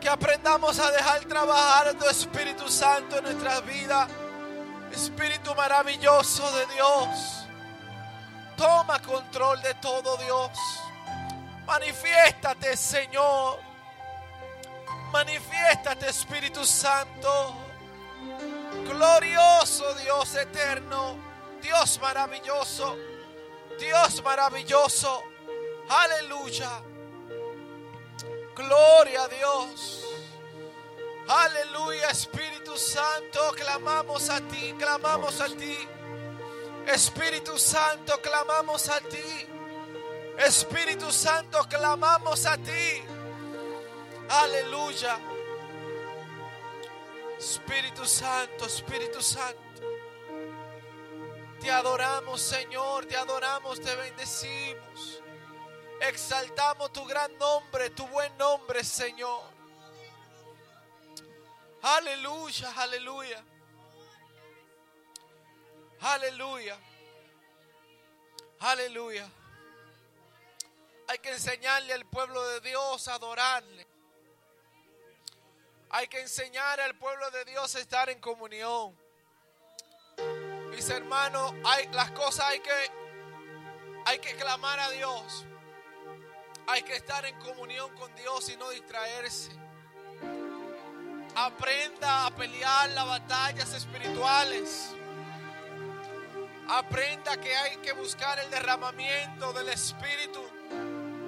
Que aprendamos a dejar trabajar tu Espíritu Santo en nuestras vidas. Espíritu maravilloso de Dios. Toma control de todo, Dios. Manifiéstate, Señor. Manifiéstate, Espíritu Santo. Glorioso Dios eterno. Dios maravilloso. Dios maravilloso. Aleluya. Gloria a Dios. Aleluya, Espíritu Santo. Clamamos a ti, clamamos a ti. Espíritu Santo, clamamos a ti. Espíritu Santo, clamamos a ti. Aleluya. Espíritu Santo, Espíritu Santo. Te adoramos, Señor, te adoramos, te bendecimos. Exaltamos tu gran nombre, tu buen nombre, Señor. Aleluya, aleluya. Aleluya. Aleluya. Hay que enseñarle al pueblo de Dios a adorarle. Hay que enseñar al pueblo de Dios a estar en comunión. Mis hermanos, hay, las cosas hay que, hay que clamar a Dios. Hay que estar en comunión con Dios y no distraerse. Aprenda a pelear las batallas espirituales. Aprenda que hay que buscar el derramamiento del Espíritu,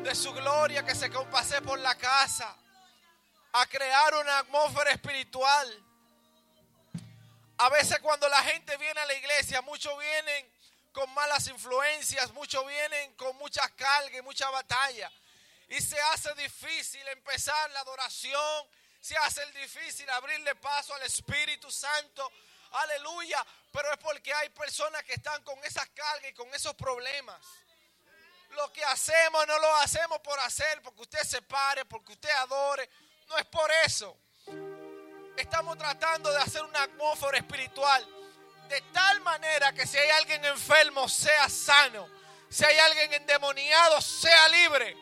de su gloria que se compase por la casa. A crear una atmósfera espiritual. A veces cuando la gente viene a la iglesia, muchos vienen con malas influencias, muchos vienen con mucha carga y mucha batalla. Y se hace difícil empezar la adoración, se hace difícil abrirle paso al Espíritu Santo. Aleluya. Pero es porque hay personas que están con esas cargas y con esos problemas. Lo que hacemos no lo hacemos por hacer, porque usted se pare, porque usted adore. No es por eso. Estamos tratando de hacer una atmósfera espiritual de tal manera que si hay alguien enfermo sea sano, si hay alguien endemoniado sea libre.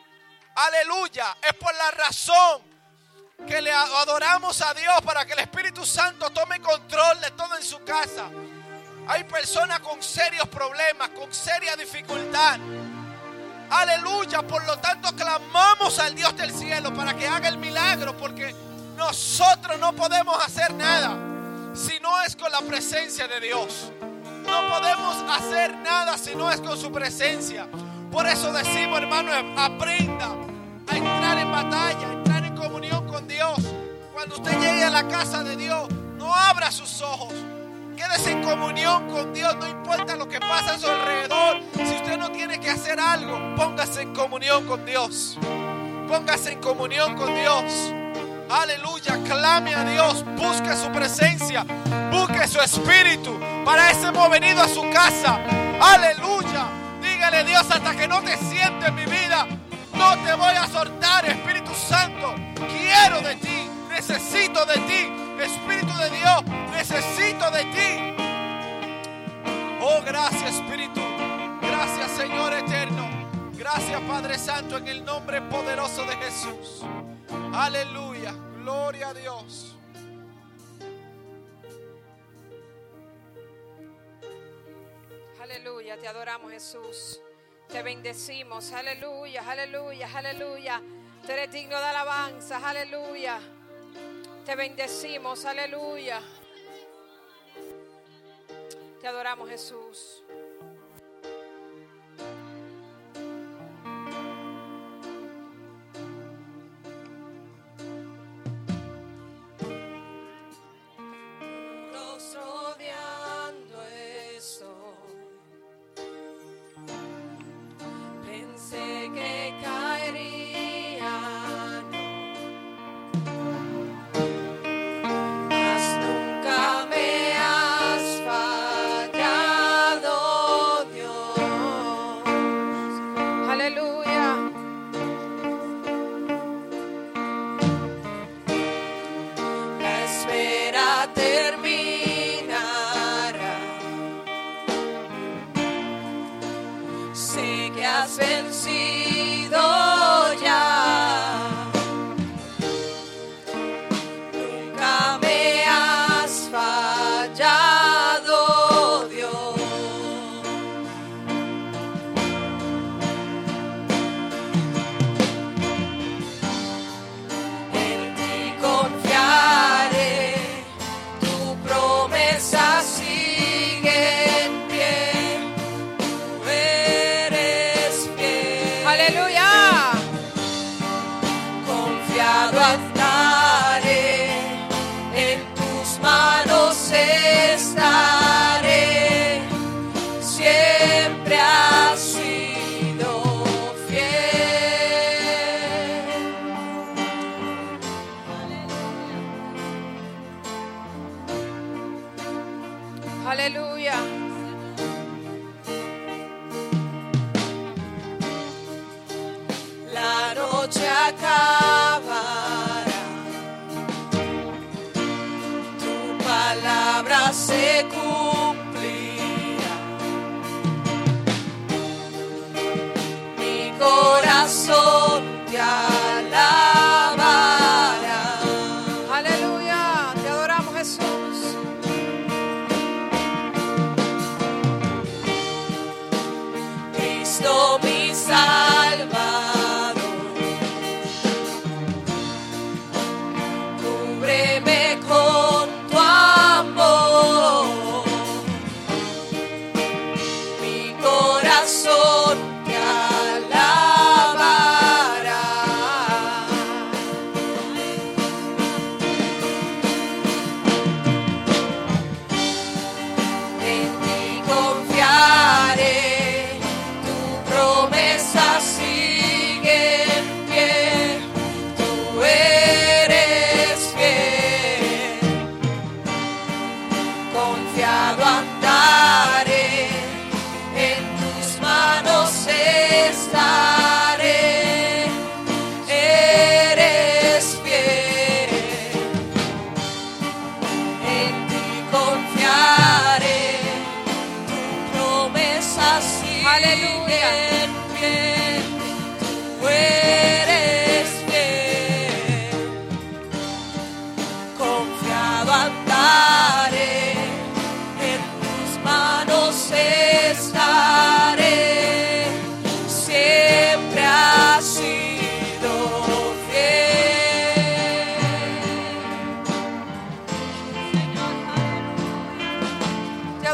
Aleluya. Es por la razón que le adoramos a Dios para que el Espíritu Santo tome control de todo en su casa. Hay personas con serios problemas, con seria dificultad. Aleluya. Por lo tanto, clamamos al Dios del cielo para que haga el milagro, porque nosotros no podemos hacer nada si no es con la presencia de Dios. No podemos hacer nada si no es con su presencia. Por eso decimos, hermano, aprenda batalla, entrar en comunión con Dios. Cuando usted llegue a la casa de Dios, no abra sus ojos. Quédese en comunión con Dios, no importa lo que pasa a su alrededor. Si usted no tiene que hacer algo, póngase en comunión con Dios. Póngase en comunión con Dios. Aleluya, clame a Dios, busque su presencia, busque su espíritu. Para eso hemos venido a su casa. Aleluya, dígale Dios hasta que no te siente en mi vida. No te voy a soltar, Espíritu Santo. Quiero de ti, necesito de ti. Espíritu de Dios, necesito de ti. Oh, gracias Espíritu. Gracias Señor eterno. Gracias Padre Santo en el nombre poderoso de Jesús. Aleluya. Gloria a Dios. Aleluya, te adoramos Jesús. Te bendecimos. Aleluya, aleluya, aleluya. Tú eres digno de alabanza. Aleluya. Te bendecimos. Aleluya. Te adoramos Jesús.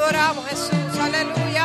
adoramos, Jesús. Aleluya.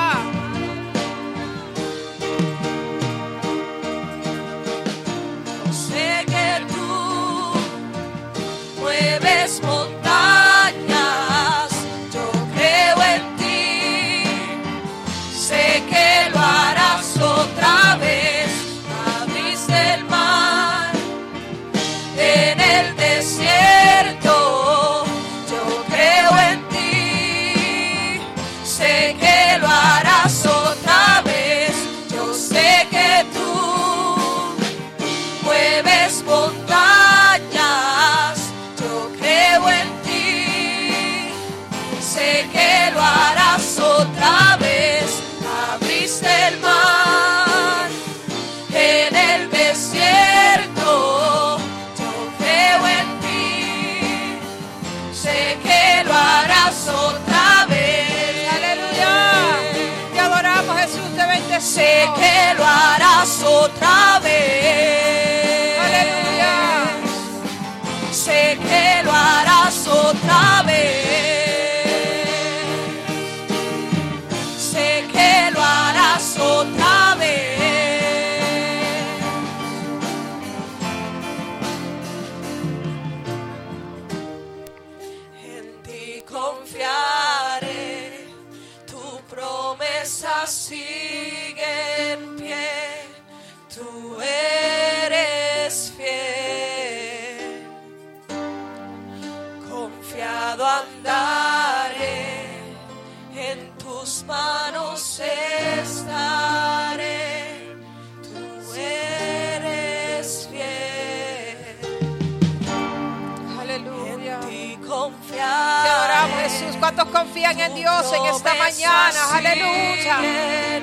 en Dios en esta mañana? Aleluya.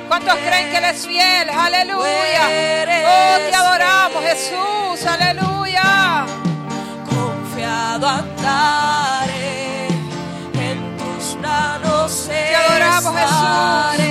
¿Cuántos creen que Él es fiel? Aleluya. Oh, te adoramos, Jesús. Aleluya. Confiado andaré en tus manos. Te adoramos, Jesús.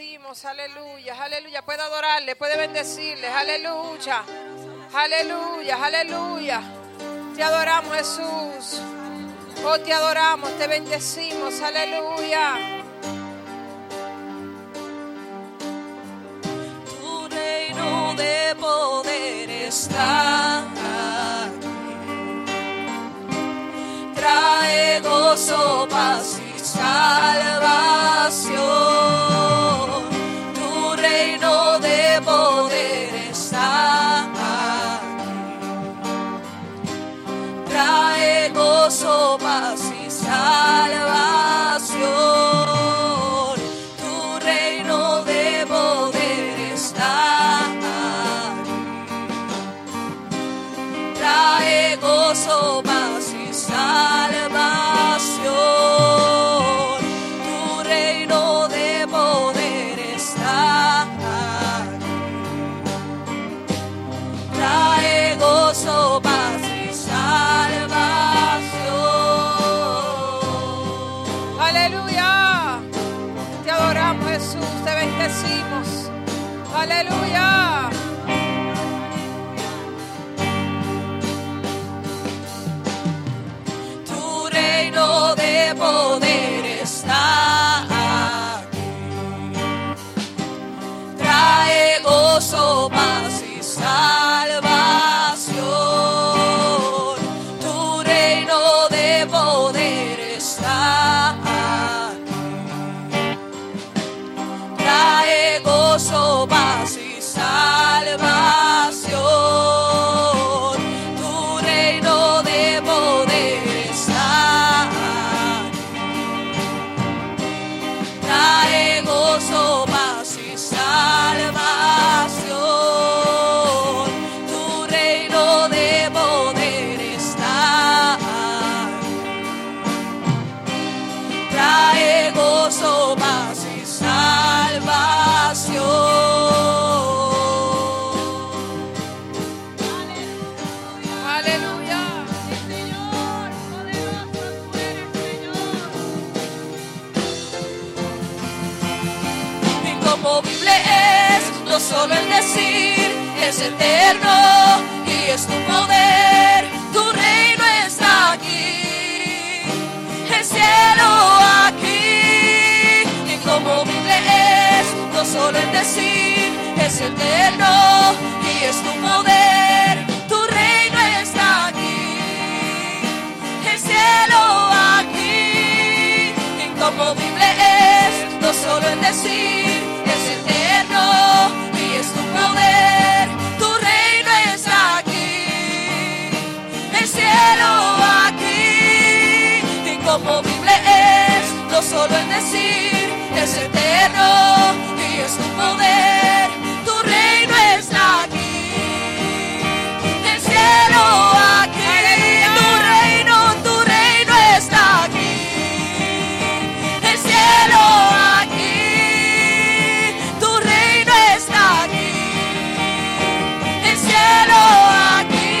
Bendecimos, aleluya, aleluya. Puede adorarle, puede bendecirle, aleluya. Aleluya, aleluya. Te adoramos Jesús. Oh, te adoramos, te bendecimos, aleluya. Tu reino de poder está aquí. Trae gozo, paz y salvación. Aleluya. El decir, es eterno y es tu poder, tu reino está aquí, el cielo aquí. Inconmovible es, no solo el decir, es eterno y es tu poder, tu reino está aquí, el cielo aquí. Inconmovible es, no solo el decir, es eterno tu poder, tu reino está aquí, el cielo aquí. Tu reino, tu reino está aquí. El cielo aquí, tu reino está aquí. El cielo aquí.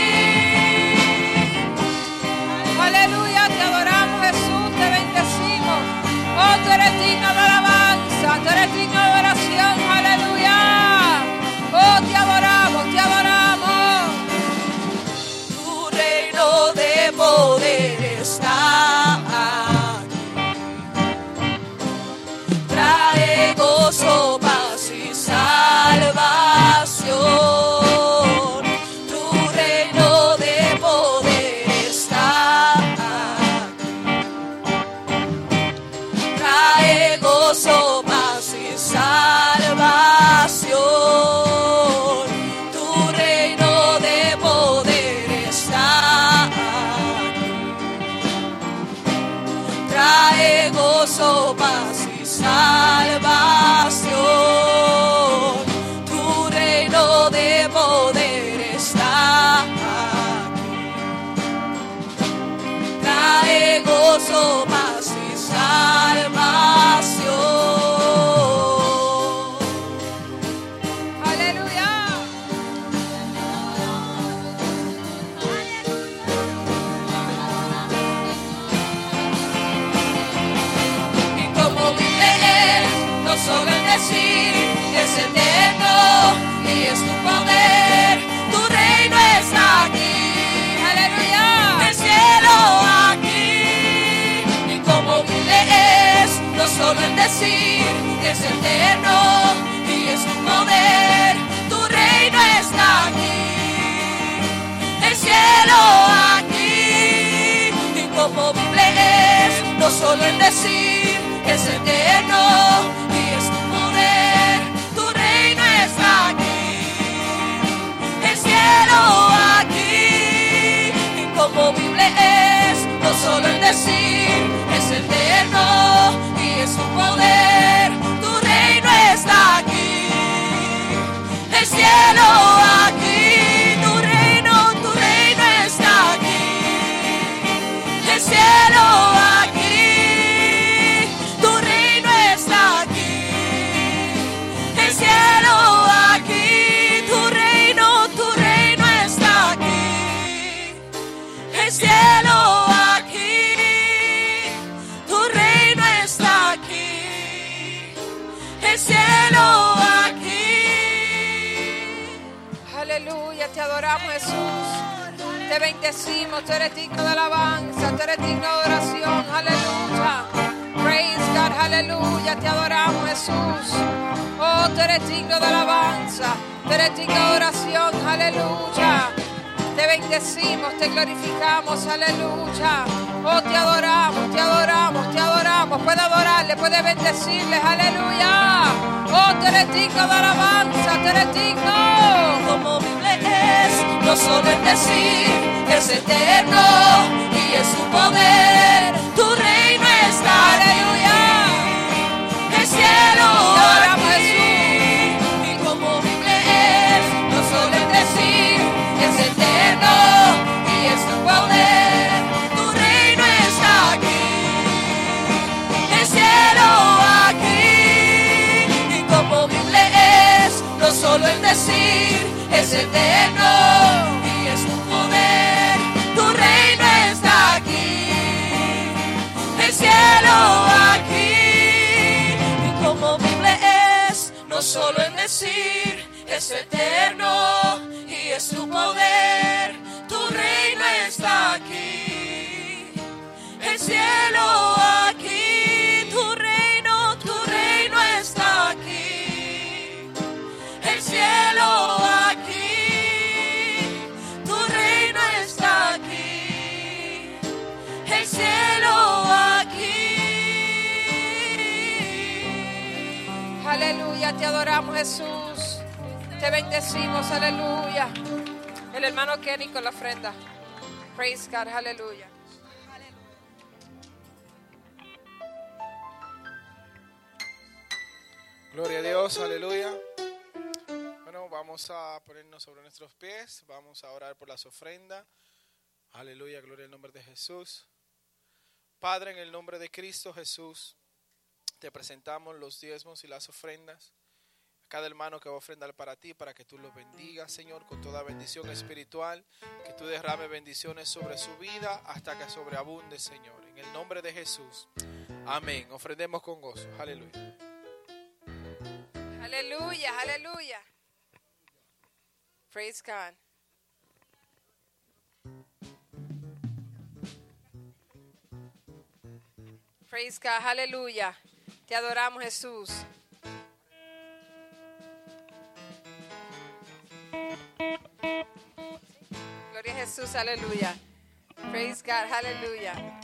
Aleluya, te adoramos Jesús, te bendecimos. Oh, tú eres solo en decir es eterno y es tu poder, tu reino está aquí, el cielo aquí, inconmovible es, no solo en decir es eterno y es su poder, tu reino está aquí, el cielo Aleluya, te adoramos Jesús. Te bendecimos, tú eres digno de alabanza, tú eres digno de oración. Aleluya. Praise God, aleluya, te adoramos Jesús. Oh, tú eres digno de alabanza, tú eres digno de oración. Aleluya. Te bendecimos, te glorificamos, aleluya. Oh, te adoramos, te adoramos, te adoramos. Puede adorarle, puede bendecirle, aleluya. Oh, digno de alabanza, tú eres digno. Inconmovible es, no solo en decir es eterno y es su poder, tu reino está aleluya. El cielo solo en decir es eterno y es tu poder, tu reino está aquí. El cielo aquí, inconmovible es, no solo en decir es eterno y es tu poder, tu reino está aquí. El cielo aquí, te adoramos Jesús. Te bendecimos, aleluya. El hermano Kenny con la ofrenda. Praise God, aleluya. Gloria a Dios, aleluya. Vamos a ponernos sobre nuestros pies, vamos a orar por las ofrendas. Aleluya, gloria al nombre de Jesús. Padre, en el nombre de Cristo Jesús, te presentamos los diezmos y las ofrendas. Cada hermano que va a ofrendar para ti, para que tú los bendigas, Señor, con toda bendición espiritual, que tú derrames bendiciones sobre su vida hasta que sobreabunde, Señor. En el nombre de Jesús. Amén. Ofrendemos con gozo. Aleluya. Aleluya, aleluya. Praise God. Praise God, aleluya. Te adoramos Jesús. Gloria a Jesús, aleluya. Praise God, aleluya.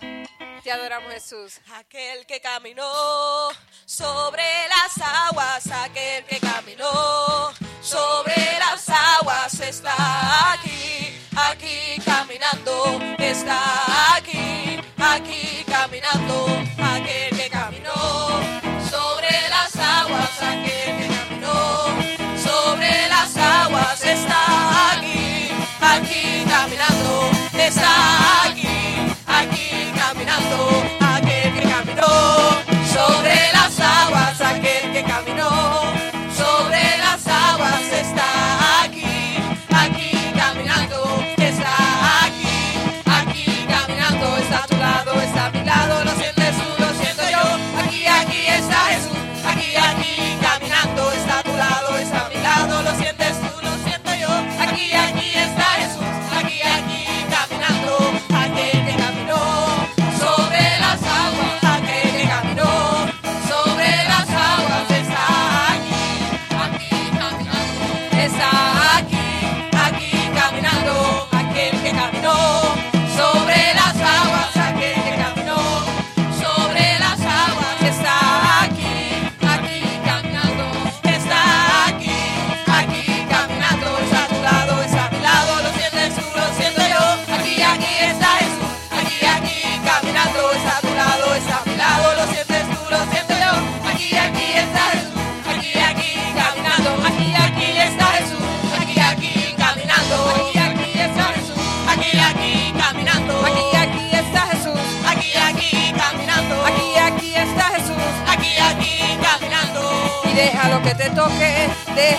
Te adoramos Jesús. Aquel que caminó sobre las aguas, aquel que caminó sobre las aguas está aquí, aquí caminando, está aquí, aquí caminando, aquel que caminó. Sobre las aguas, aquel que caminó. Sobre las aguas está aquí, aquí caminando, está aquí, aquí caminando,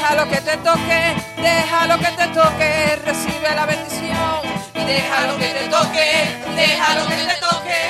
déjalo que te toque, déjalo que te toque, recibe la bendición. Y déjalo que te toque, déjalo que te toque.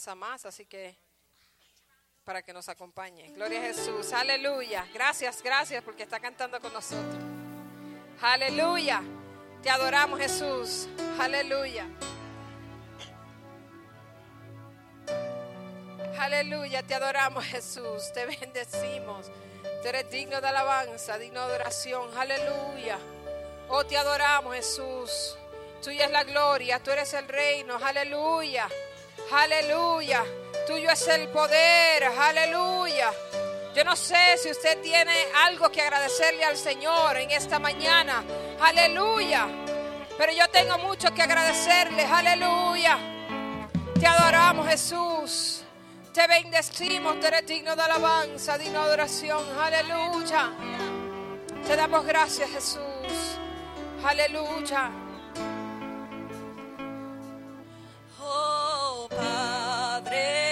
alabanza más, así que para que nos acompañe. Gloria a Jesús, aleluya. Gracias, gracias porque está cantando con nosotros. Aleluya. Te adoramos Jesús. Aleluya. Aleluya, te adoramos Jesús, te bendecimos. Tú eres digno de alabanza, digno de adoración. Aleluya. Oh, te adoramos Jesús. Tuya es la gloria, tú eres el reino. Aleluya. Aleluya. Tuyo es el poder. Aleluya. Yo no sé si usted tiene algo que agradecerle al Señor en esta mañana. Aleluya. Pero yo tengo mucho que agradecerle. Aleluya. Te adoramos Jesús. Te bendecimos. Te eres digno de alabanza, digno de adoración. Aleluya. Te damos gracias Jesús. Aleluya. Padre.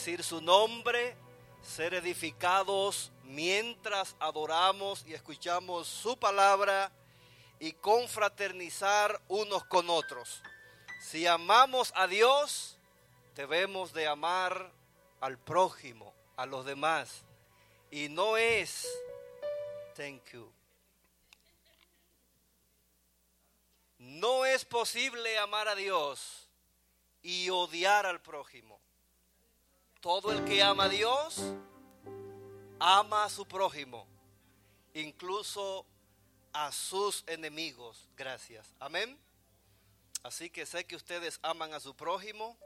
Bendecir su nombre, ser edificados mientras adoramos y escuchamos su palabra y confraternizar unos con otros. Si amamos a Dios, debemos de amar al prójimo, a los demás. Y no es, thank you, No es posible amar a Dios y odiar al prójimo. Todo el que ama a Dios, ama a su prójimo, incluso a sus enemigos. Gracias. Amén. Así que sé que ustedes aman a su prójimo.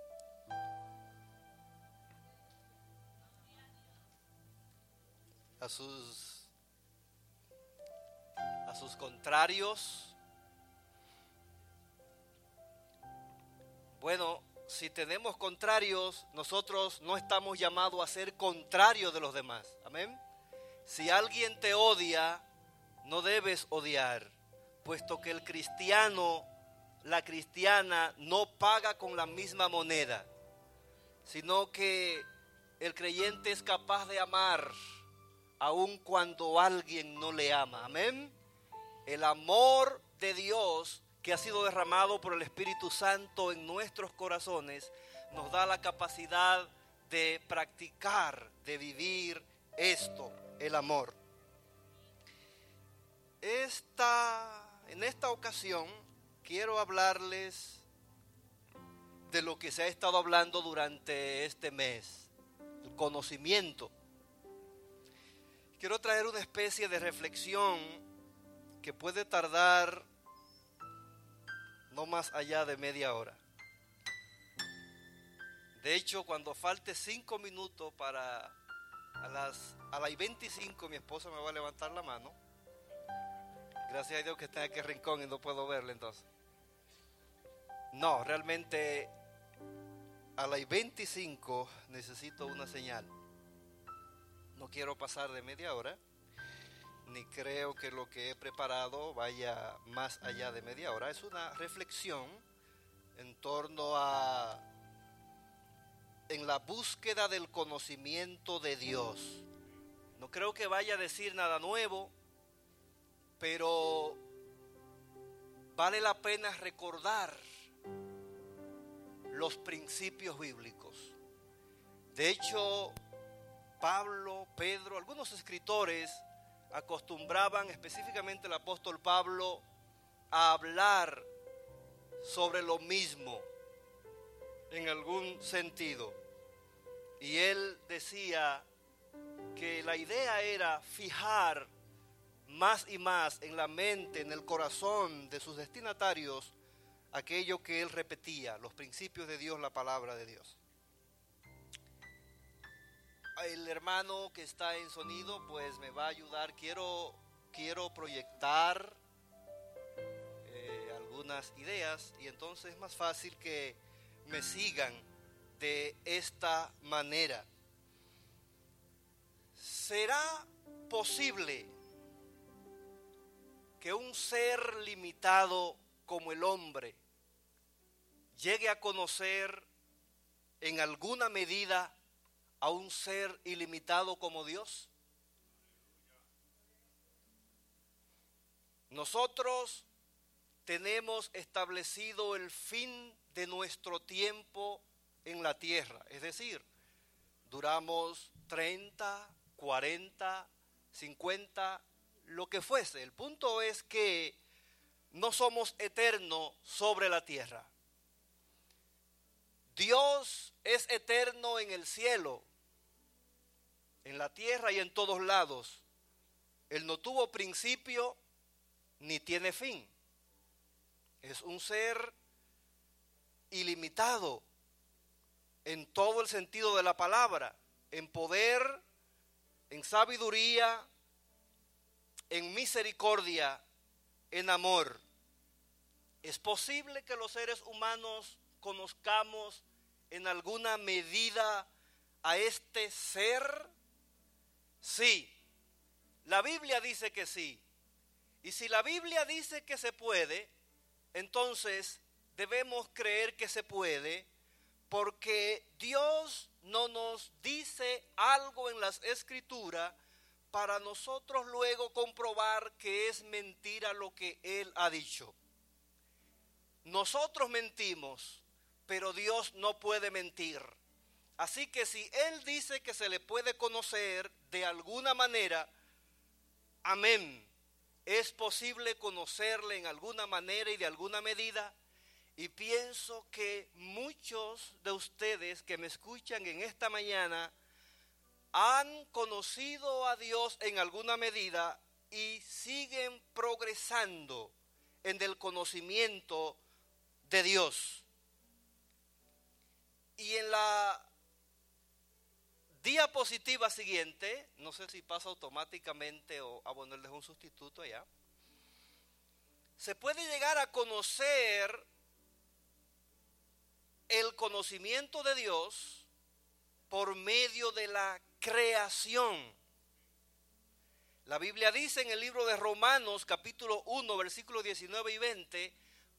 A sus a sus contrarios. Bueno, si tenemos contrarios, nosotros no estamos llamados a ser contrarios de los demás. Amén. Si alguien te odia, no debes odiar, puesto que el cristiano, la cristiana, no paga con la misma moneda, sino que el creyente es capaz de amar aun cuando alguien no le ama. Amén. El amor de Dios que ha sido derramado por el Espíritu Santo en nuestros corazones, nos da la capacidad de practicar, de vivir esto, el amor. Esta, en esta ocasión quiero hablarles de lo que se ha estado hablando durante este mes, el conocimiento. Quiero traer una especie de reflexión que puede tardar no más allá de media hora. De hecho, cuando falte cinco minutos para a las, a las 25, mi esposa me va a levantar la mano Gracias a Dios que está en aquel rincón y no puedo verle entonces. No, realmente a las 25 necesito una señal. No quiero pasar de media hora, ni creo que lo que he preparado vaya más allá de media hora. Es una reflexión en torno a en la búsqueda del conocimiento de Dios. No creo que vaya a decir nada nuevo, pero vale la pena recordar los principios bíblicos. De hecho, Pablo, Pedro, algunos escritores acostumbraban, específicamente el apóstol Pablo, a hablar sobre lo mismo en algún sentido. Y él decía que la idea era fijar más y más en la mente, en el corazón de sus destinatarios, aquello que él repetía, los principios de Dios, la palabra de Dios. El hermano que está en sonido, pues me va a ayudar. Quiero, quiero proyectar eh, algunas ideas y entonces es más fácil que me sigan de esta manera. ¿Será posible que un ser limitado como el hombre llegue a conocer en alguna medida a un ser ilimitado como Dios? Nosotros tenemos establecido el fin de nuestro tiempo en la tierra, es decir, duramos 30, 40, 50, lo que fuese. El punto es que no somos eternos sobre la tierra. Dios es eterno en el cielo, en la tierra y en todos lados. Él no tuvo principio ni tiene fin. Es un ser ilimitado en todo el sentido de la palabra, en poder, en sabiduría, en misericordia, en amor. ¿Es posible que los seres humanos conozcamos en alguna medida a este ser? Sí, la Biblia dice que sí. Y si la Biblia dice que se puede, entonces debemos creer que se puede porque Dios no nos dice algo en las escrituras para nosotros luego comprobar que es mentira lo que Él ha dicho. Nosotros mentimos, pero Dios no puede mentir. Así que si Él dice que se le puede conocer de alguna manera, amén, es posible conocerle en alguna manera y de alguna medida. Y pienso que muchos de ustedes que me escuchan en esta mañana, han conocido a Dios en alguna medida y siguen progresando en el conocimiento de Dios. Y en la diapositiva siguiente, no sé si pasa automáticamente o, a ponerles un sustituto allá, se puede llegar a conocer el conocimiento de Dios por medio de la creación. La Biblia dice en el libro de Romanos capítulo 1 versículos 19 y 20,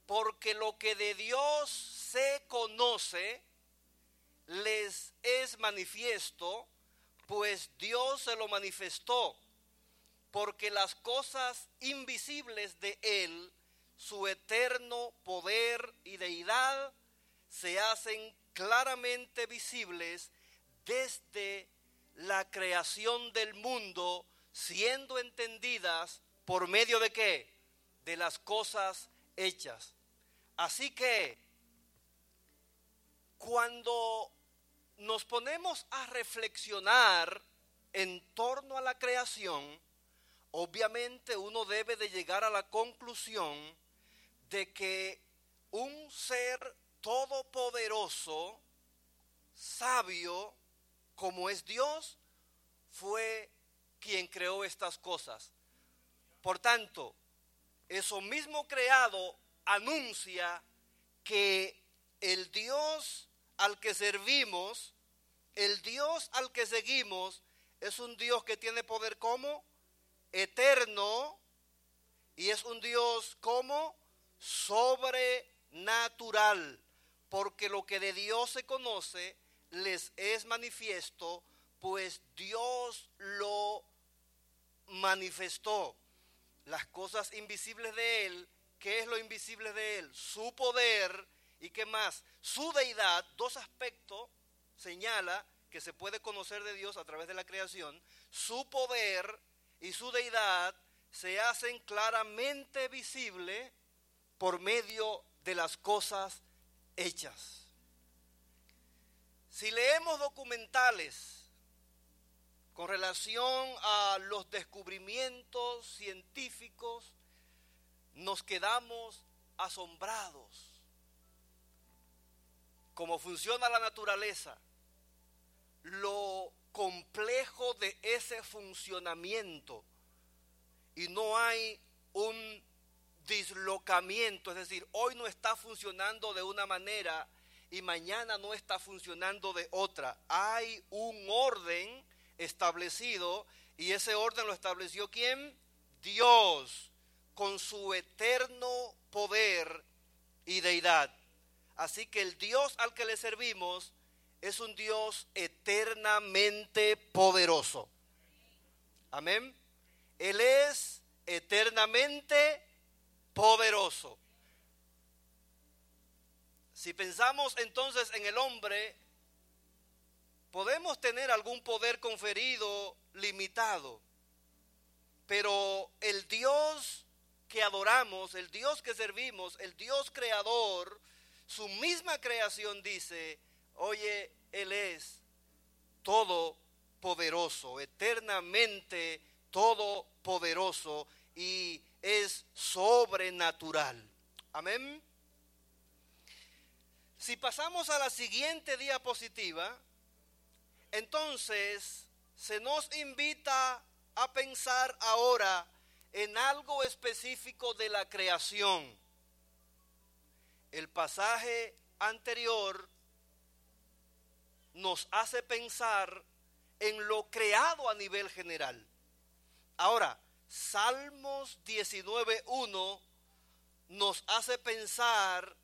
porque lo que de Dios se conoce les es manifiesto, pues Dios se lo manifestó, porque las cosas invisibles de Él, su eterno poder y deidad, se hacen claramente visibles desde la creación del mundo siendo entendidas por medio de qué? De las cosas hechas. Así que cuando nos ponemos a reflexionar en torno a la creación, obviamente uno debe de llegar a la conclusión de que un ser todopoderoso, sabio, como es Dios, fue quien creó estas cosas. Por tanto, eso mismo creado anuncia que el Dios al que servimos, el Dios al que seguimos, es un Dios que tiene poder como eterno y es un Dios como sobrenatural, porque lo que de Dios se conoce les es manifiesto, pues Dios lo manifestó. Las cosas invisibles de Él, ¿qué es lo invisible de Él? Su poder y qué más. Su deidad, dos aspectos, señala que se puede conocer de Dios a través de la creación. Su poder y su deidad se hacen claramente visibles por medio de las cosas hechas. Si leemos documentales con relación a los descubrimientos científicos, nos quedamos asombrados. Cómo funciona la naturaleza, lo complejo de ese funcionamiento. Y no hay un dislocamiento, es decir, hoy no está funcionando de una manera y mañana no está funcionando de otra. Hay un orden establecido y ese orden lo estableció quién? Dios, con su eterno poder y deidad. Así que el Dios al que le servimos es un Dios eternamente poderoso. Amén. Él es eternamente poderoso. Si pensamos entonces en el hombre, podemos tener algún poder conferido limitado, pero el Dios que adoramos, el Dios que servimos, el Dios creador, su misma creación dice, oye, Él es todopoderoso, eternamente todopoderoso y es sobrenatural. Amén. Si pasamos a la siguiente diapositiva, entonces se nos invita a pensar ahora en algo específico de la creación. El pasaje anterior nos hace pensar en lo creado a nivel general. Ahora, Salmos 19.1 nos hace pensar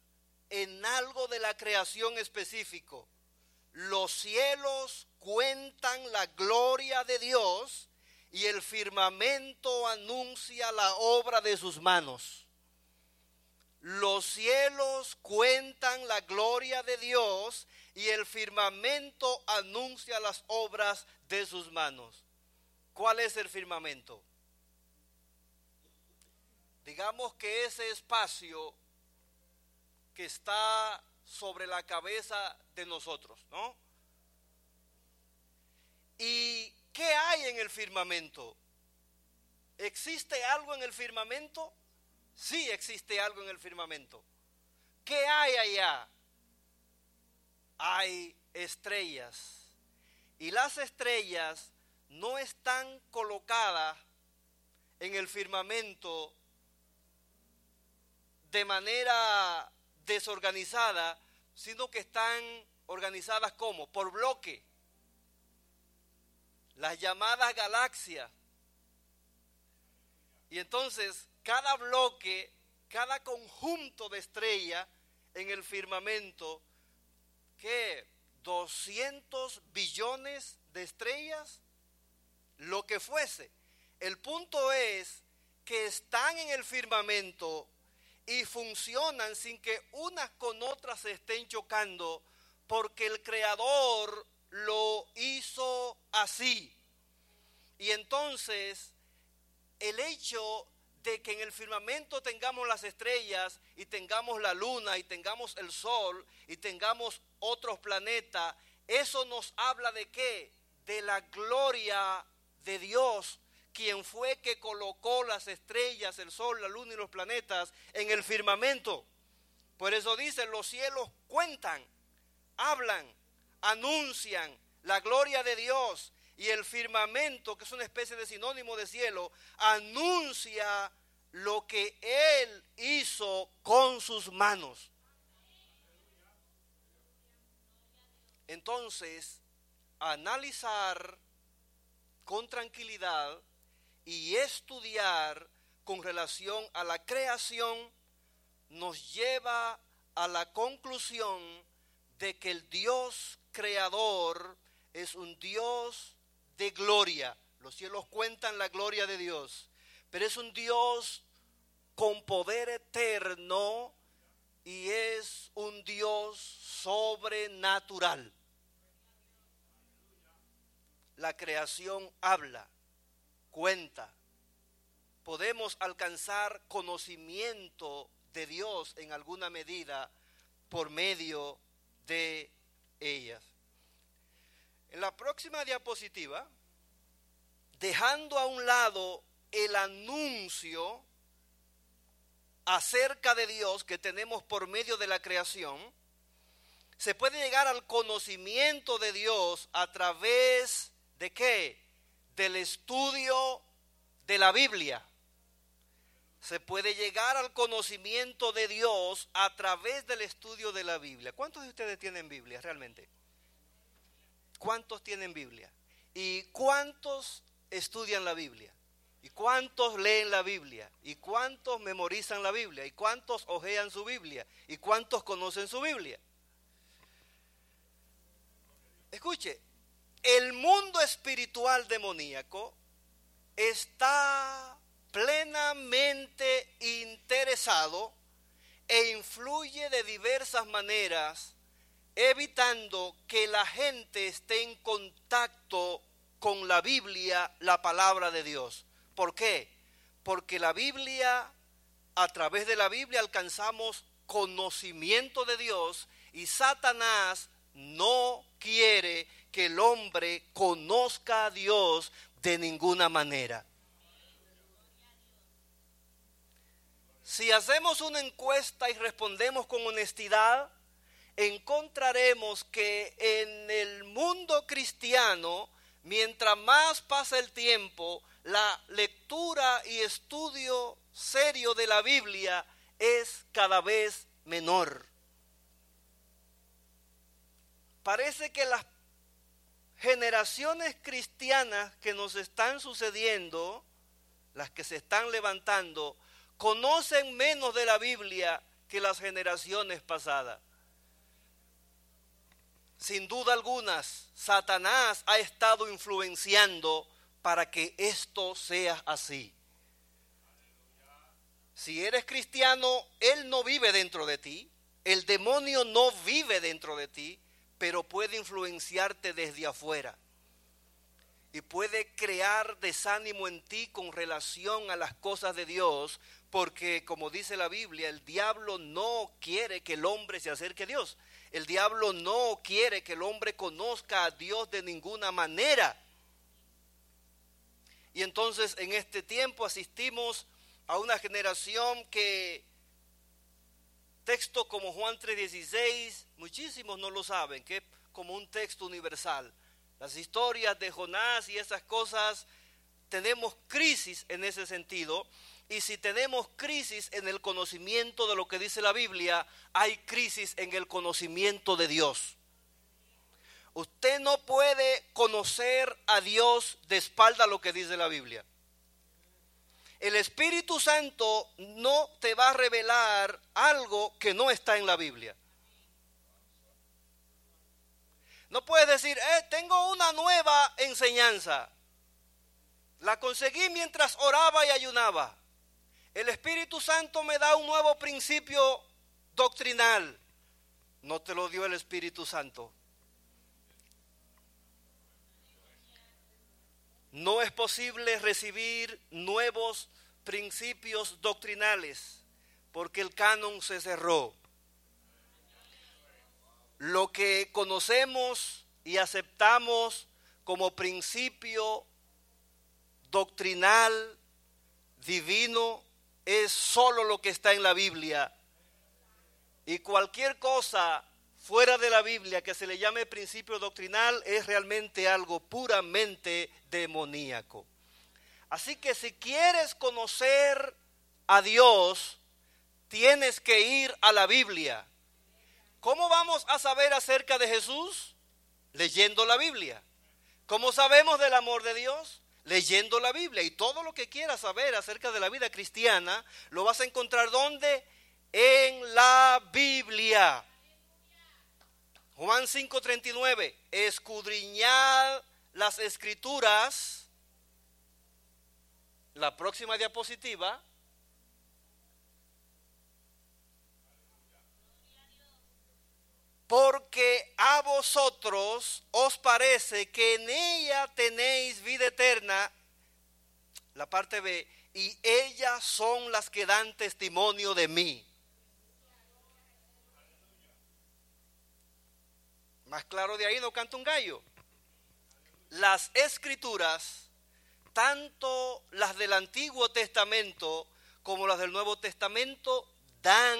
en algo de la creación específico. Los cielos cuentan la gloria de Dios y el firmamento anuncia la obra de sus manos. Los cielos cuentan la gloria de Dios y el firmamento anuncia las obras de sus manos. ¿Cuál es el firmamento? Digamos que ese espacio que está sobre la cabeza de nosotros, ¿no? ¿Y qué hay en el firmamento? ¿Existe algo en el firmamento? Sí existe algo en el firmamento. ¿Qué hay allá? Hay estrellas. Y las estrellas no están colocadas en el firmamento de manera desorganizada, sino que están organizadas como? Por bloque. Las llamadas galaxias. Y entonces cada bloque, cada conjunto de estrellas en el firmamento, ¿qué? 200 billones de estrellas, lo que fuese. El punto es que están en el firmamento y funcionan sin que unas con otras se estén chocando, porque el Creador lo hizo así. Y entonces el hecho de que en el firmamento tengamos las estrellas y tengamos la luna y tengamos el sol y tengamos otros planetas, eso nos habla de qué? De la gloria de Dios, quien fue que colocó las estrellas, el sol, la luna y los planetas en el firmamento. Por eso dice, los cielos cuentan, hablan, anuncian la gloria de Dios y el firmamento, que es una especie de sinónimo de cielo, anuncia lo que Él hizo con sus manos. Entonces, analizar con tranquilidad y estudiar con relación a la creación nos lleva a la conclusión de que el Dios creador es un Dios de gloria. Los cielos cuentan la gloria de Dios, pero es un Dios con poder eterno y es un Dios sobrenatural. La creación habla, cuenta. Podemos alcanzar conocimiento de Dios en alguna medida por medio de ellas. En la próxima diapositiva, dejando a un lado el anuncio acerca de Dios que tenemos por medio de la creación, se puede llegar al conocimiento de Dios a través de qué? Del estudio de la Biblia. Se puede llegar al conocimiento de Dios a través del estudio de la Biblia. ¿Cuántos de ustedes tienen Biblia realmente? ¿Cuántos tienen Biblia? ¿Y cuántos estudian la Biblia? ¿Y cuántos leen la Biblia? ¿Y cuántos memorizan la Biblia? ¿Y cuántos ojean su Biblia? ¿Y cuántos conocen su Biblia? Escuche, el mundo espiritual demoníaco está plenamente interesado e influye de diversas maneras evitando que la gente esté en contacto con la Biblia, la palabra de Dios. ¿Por qué? Porque la Biblia, a través de la Biblia alcanzamos conocimiento de Dios y Satanás no quiere que el hombre conozca a Dios de ninguna manera. Si hacemos una encuesta y respondemos con honestidad, encontraremos que en el mundo cristiano, mientras más pasa el tiempo, la lectura y estudio serio de la Biblia es cada vez menor. Parece que las generaciones cristianas que nos están sucediendo, las que se están levantando, conocen menos de la Biblia que las generaciones pasadas. Sin duda algunas, Satanás ha estado influenciando para que esto sea así. Si eres cristiano, Él no vive dentro de ti, el demonio no vive dentro de ti, pero puede influenciarte desde afuera. Y puede crear desánimo en ti con relación a las cosas de Dios, porque como dice la Biblia, el diablo no quiere que el hombre se acerque a Dios. El diablo no quiere que el hombre conozca a Dios de ninguna manera. Y entonces en este tiempo asistimos a una generación que textos como Juan 3:16, muchísimos no lo saben, que es como un texto universal. Las historias de Jonás y esas cosas, tenemos crisis en ese sentido y si tenemos crisis en el conocimiento de lo que dice la Biblia, hay crisis en el conocimiento de Dios. Usted no puede conocer a Dios de espalda lo que dice la Biblia. El Espíritu Santo no te va a revelar algo que no está en la Biblia. No puedes decir, eh, tengo una nueva enseñanza. La conseguí mientras oraba y ayunaba. El Espíritu Santo me da un nuevo principio doctrinal. No te lo dio el Espíritu Santo. no es posible recibir nuevos principios doctrinales porque el canon se cerró. Lo que conocemos y aceptamos como principio doctrinal, divino, es solo lo que está en la Biblia. Y cualquier cosa fuera de la Biblia que se le llame principio doctrinal es realmente algo puramente demoníaco. Así que si quieres conocer a Dios, tienes que ir a la Biblia. ¿Cómo vamos a saber acerca de Jesús? Leyendo la Biblia. ¿Cómo sabemos del amor de Dios? Leyendo la Biblia. Y todo lo que quieras saber acerca de la vida cristiana, lo vas a encontrar ¿dónde? En la Biblia. Juan 5:39, escudriñad las escrituras. La próxima diapositiva. Porque a vosotros os parece que en ella tenéis vida eterna. La parte B. Y ellas son las que dan testimonio de mí. Más claro de ahí no canta un gallo. Las escrituras, tanto las del Antiguo Testamento como las del Nuevo Testamento, dan,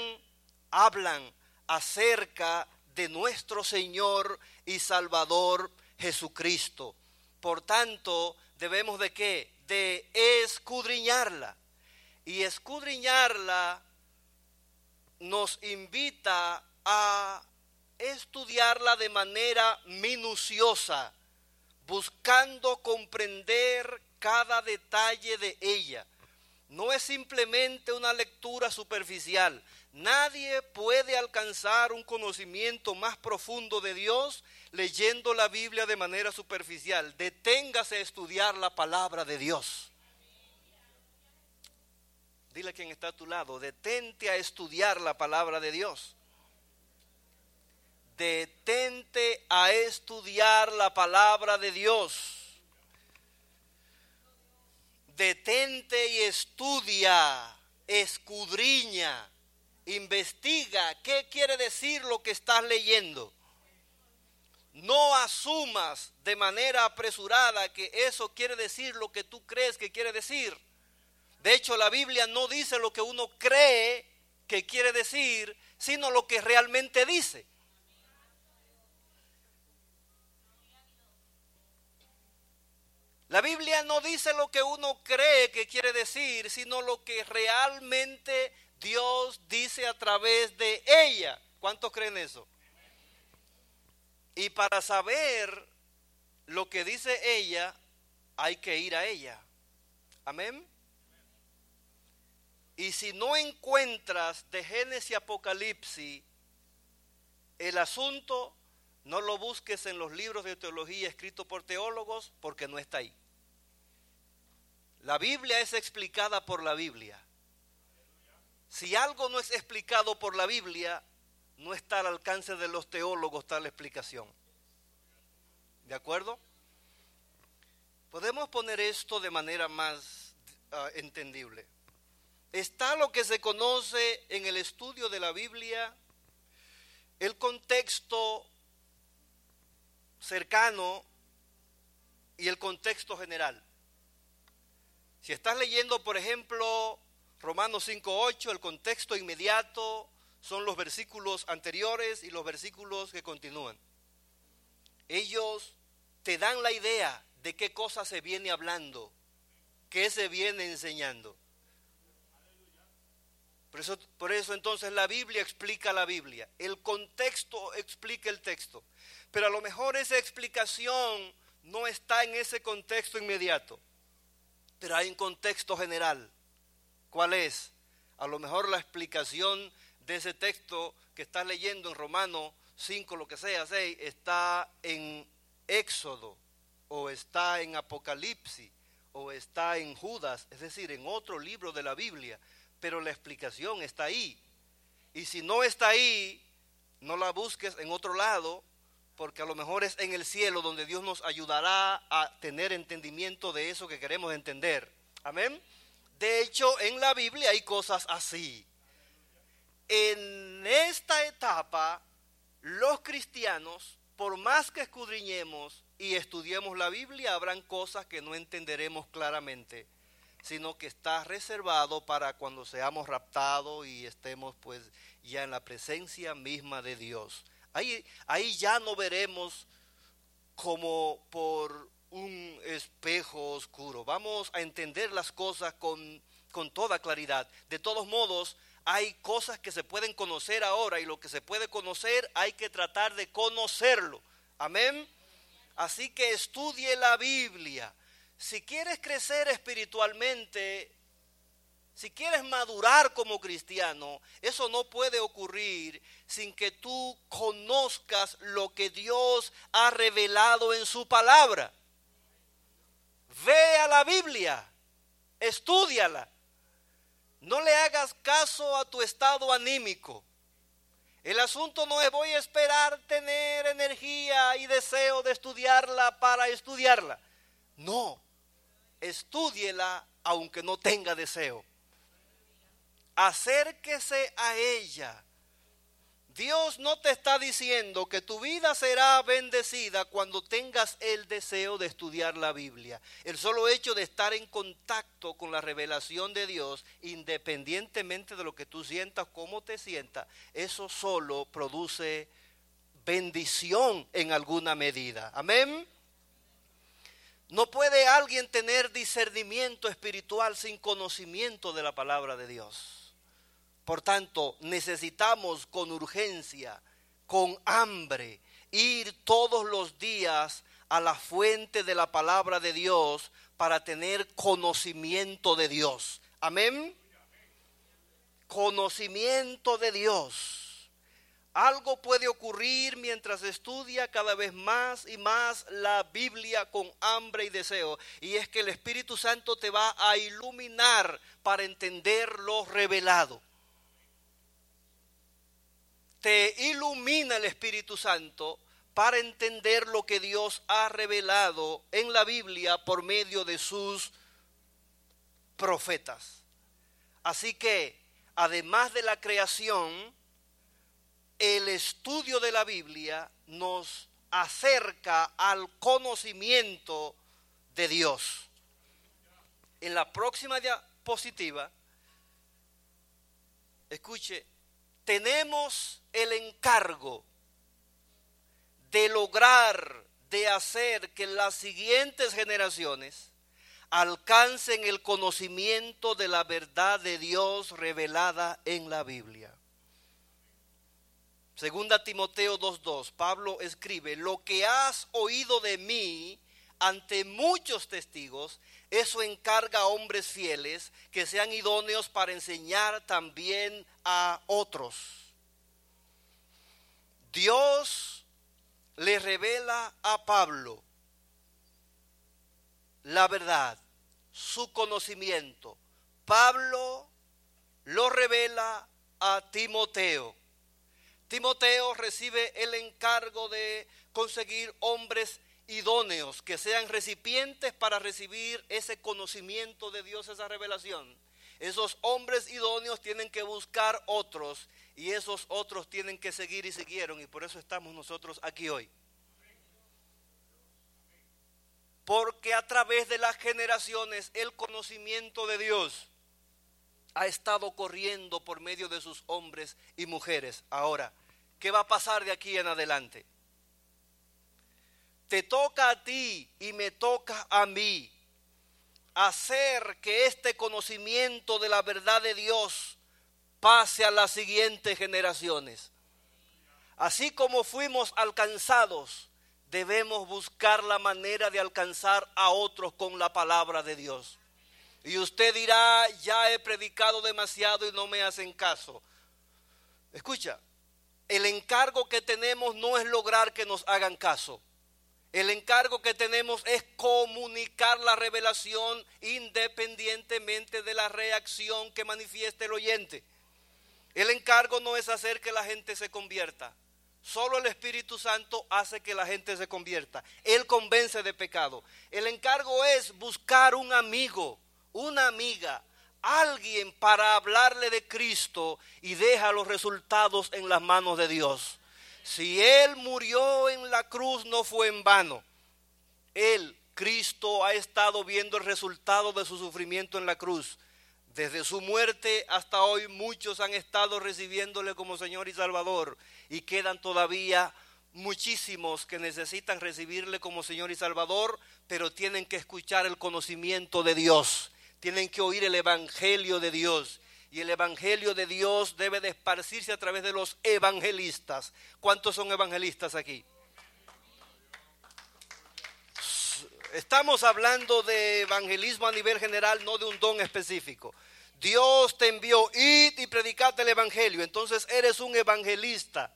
hablan acerca de nuestro Señor y Salvador Jesucristo. Por tanto, debemos de qué? De escudriñarla. Y escudriñarla nos invita a estudiarla de manera minuciosa, buscando comprender cada detalle de ella. No es simplemente una lectura superficial. Nadie puede alcanzar un conocimiento más profundo de Dios leyendo la Biblia de manera superficial. Deténgase a estudiar la palabra de Dios. Dile a quien está a tu lado, detente a estudiar la palabra de Dios detente a estudiar la palabra de Dios. Detente y estudia, escudriña, investiga qué quiere decir lo que estás leyendo. No asumas de manera apresurada que eso quiere decir lo que tú crees que quiere decir. De hecho, la Biblia no dice lo que uno cree que quiere decir, sino lo que realmente dice. La Biblia no dice lo que uno cree que quiere decir, sino lo que realmente Dios dice a través de ella. ¿Cuántos creen eso? Y para saber lo que dice ella, hay que ir a ella. Amén. Y si no encuentras de Génesis y Apocalipsis el asunto, no lo busques en los libros de teología escritos por teólogos porque no está ahí. La Biblia es explicada por la Biblia. Si algo no es explicado por la Biblia, no está al alcance de los teólogos tal explicación. ¿De acuerdo? Podemos poner esto de manera más ah, entendible. Está lo que se conoce en el estudio de la Biblia, el contexto cercano y el contexto general. Si estás leyendo, por ejemplo, Romanos 5.8, el contexto inmediato son los versículos anteriores y los versículos que continúan. Ellos te dan la idea de qué cosa se viene hablando, qué se viene enseñando. Por eso, por eso entonces la Biblia explica la Biblia, el contexto explica el texto, pero a lo mejor esa explicación no está en ese contexto inmediato. Pero hay un contexto general. ¿Cuál es? A lo mejor la explicación de ese texto que estás leyendo en Romano 5, lo que sea, 6, está en Éxodo, o está en Apocalipsis, o está en Judas, es decir, en otro libro de la Biblia, pero la explicación está ahí. Y si no está ahí, no la busques en otro lado, porque a lo mejor es en el cielo donde Dios nos ayudará a tener entendimiento de eso que queremos entender. Amén. De hecho, en la Biblia hay cosas así. En esta etapa, los cristianos, por más que escudriñemos y estudiemos la Biblia, habrán cosas que no entenderemos claramente, sino que está reservado para cuando seamos raptados y estemos pues ya en la presencia misma de Dios. Ahí, ahí ya no veremos como por un espejo oscuro. Vamos a entender las cosas con, con toda claridad. De todos modos, hay cosas que se pueden conocer ahora y lo que se puede conocer hay que tratar de conocerlo. Amén. Así que estudie la Biblia. Si quieres crecer espiritualmente, si quieres madurar como cristiano, eso no puede ocurrir sin que tú conozcas lo que Dios ha revelado en su palabra. Ve a la Biblia, estudiala. No le hagas caso a tu estado anímico. El asunto no es voy a esperar tener energía y deseo de estudiarla para estudiarla. No, estúdiela aunque no tenga deseo acérquese a ella. Dios no te está diciendo que tu vida será bendecida cuando tengas el deseo de estudiar la Biblia. El solo hecho de estar en contacto con la revelación de Dios, independientemente de lo que tú sientas, cómo te sientas, eso solo produce bendición en alguna medida. Amén. No puede alguien tener discernimiento espiritual sin conocimiento de la palabra de Dios. Por tanto, necesitamos con urgencia, con hambre, ir todos los días a la fuente de la palabra de Dios para tener conocimiento de Dios. Amén. Conocimiento de Dios. Algo puede ocurrir mientras estudia cada vez más y más la Biblia con hambre y deseo. Y es que el Espíritu Santo te va a iluminar para entender lo revelado te ilumina el Espíritu Santo para entender lo que Dios ha revelado en la Biblia por medio de sus profetas. Así que, además de la creación, el estudio de la Biblia nos acerca al conocimiento de Dios. En la próxima diapositiva, escuche, tenemos el encargo de lograr, de hacer que las siguientes generaciones alcancen el conocimiento de la verdad de Dios revelada en la Biblia. Segunda Timoteo 2.2, Pablo escribe, lo que has oído de mí ante muchos testigos, eso encarga a hombres fieles que sean idóneos para enseñar también a otros. Dios le revela a Pablo la verdad, su conocimiento. Pablo lo revela a Timoteo. Timoteo recibe el encargo de conseguir hombres idóneos, que sean recipientes para recibir ese conocimiento de Dios, esa revelación. Esos hombres idóneos tienen que buscar otros y esos otros tienen que seguir y siguieron y por eso estamos nosotros aquí hoy. Porque a través de las generaciones el conocimiento de Dios ha estado corriendo por medio de sus hombres y mujeres. Ahora, ¿qué va a pasar de aquí en adelante? Te toca a ti y me toca a mí hacer que este conocimiento de la verdad de Dios pase a las siguientes generaciones. Así como fuimos alcanzados, debemos buscar la manera de alcanzar a otros con la palabra de Dios. Y usted dirá, ya he predicado demasiado y no me hacen caso. Escucha, el encargo que tenemos no es lograr que nos hagan caso. El encargo que tenemos es comunicar la revelación independientemente de la reacción que manifieste el oyente. El encargo no es hacer que la gente se convierta. Solo el Espíritu Santo hace que la gente se convierta. Él convence de pecado. El encargo es buscar un amigo, una amiga, alguien para hablarle de Cristo y deja los resultados en las manos de Dios. Si Él murió en la cruz no fue en vano. Él, Cristo, ha estado viendo el resultado de su sufrimiento en la cruz. Desde su muerte hasta hoy muchos han estado recibiéndole como Señor y Salvador y quedan todavía muchísimos que necesitan recibirle como Señor y Salvador, pero tienen que escuchar el conocimiento de Dios, tienen que oír el Evangelio de Dios. Y el Evangelio de Dios debe de esparcirse a través de los evangelistas. ¿Cuántos son evangelistas aquí? Estamos hablando de evangelismo a nivel general, no de un don específico. Dios te envió, id y predicate el Evangelio. Entonces eres un evangelista.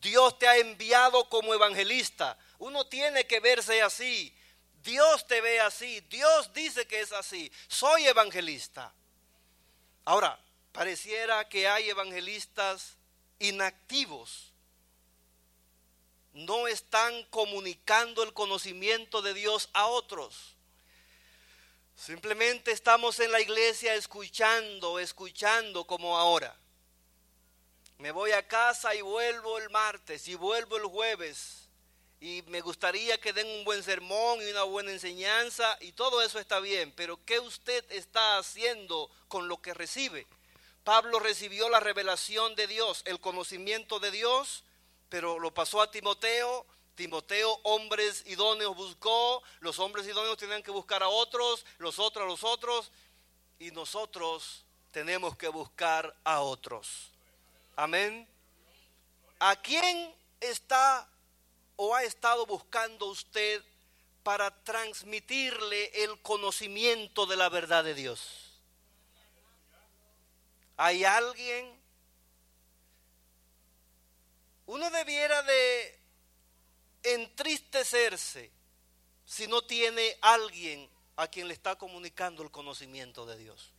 Dios te ha enviado como evangelista. Uno tiene que verse así. Dios te ve así. Dios dice que es así. Soy evangelista. Ahora, pareciera que hay evangelistas inactivos no están comunicando el conocimiento de Dios a otros. Simplemente estamos en la iglesia escuchando, escuchando como ahora. Me voy a casa y vuelvo el martes y vuelvo el jueves. Y me gustaría que den un buen sermón y una buena enseñanza y todo eso está bien. Pero ¿qué usted está haciendo con lo que recibe? Pablo recibió la revelación de Dios, el conocimiento de Dios pero lo pasó a Timoteo. Timoteo, hombres idóneos buscó, los hombres idóneos tenían que buscar a otros, los otros a los otros, y nosotros tenemos que buscar a otros. Amén. ¿A quién está o ha estado buscando usted para transmitirle el conocimiento de la verdad de Dios? ¿Hay alguien uno debiera de entristecerse si no tiene alguien a quien le está comunicando el conocimiento de Dios.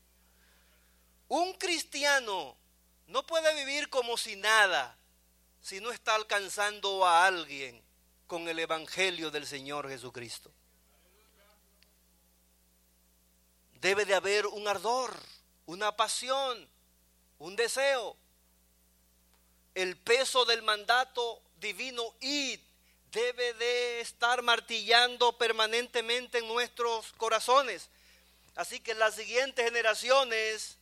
Un cristiano no puede vivir como si nada si no está alcanzando a alguien con el Evangelio del Señor Jesucristo. Debe de haber un ardor, una pasión, un deseo el peso del mandato divino y debe de estar martillando permanentemente en nuestros corazones. Así que las siguientes generaciones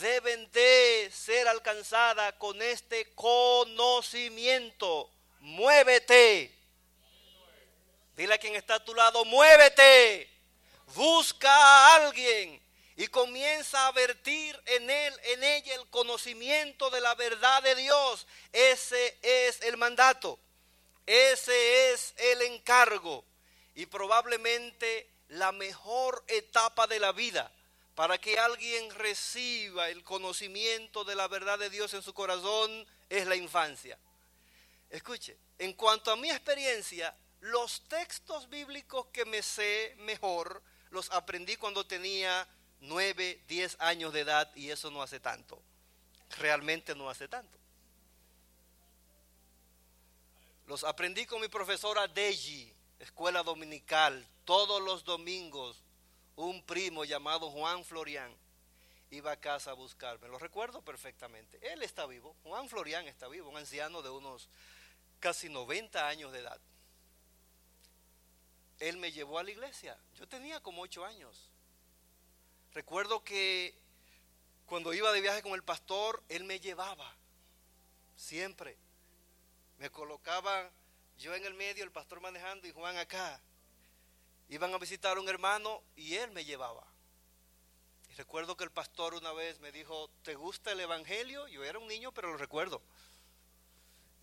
deben de ser alcanzadas con este conocimiento. Muévete. Dile a quien está a tu lado, muévete. Busca a alguien y comienza a vertir en él, en ella el conocimiento de la verdad de Dios. Ese es el mandato, ese es el encargo y probablemente la mejor etapa de la vida para que alguien reciba el conocimiento de la verdad de Dios en su corazón es la infancia. Escuche, en cuanto a mi experiencia, los textos bíblicos que me sé mejor los aprendí cuando tenía 9, 10 años de edad y eso no hace tanto. Realmente no hace tanto. Los aprendí con mi profesora Deji, escuela dominical, todos los domingos. Un primo llamado Juan Florian iba a casa a buscarme. Lo recuerdo perfectamente. Él está vivo, Juan Florian está vivo, un anciano de unos casi 90 años de edad. Él me llevó a la iglesia. Yo tenía como 8 años. Recuerdo que cuando iba de viaje con el pastor, él me llevaba, siempre. Me colocaba yo en el medio, el pastor manejando y Juan acá. Iban a visitar a un hermano y él me llevaba. Y recuerdo que el pastor una vez me dijo, ¿te gusta el Evangelio? Yo era un niño, pero lo recuerdo.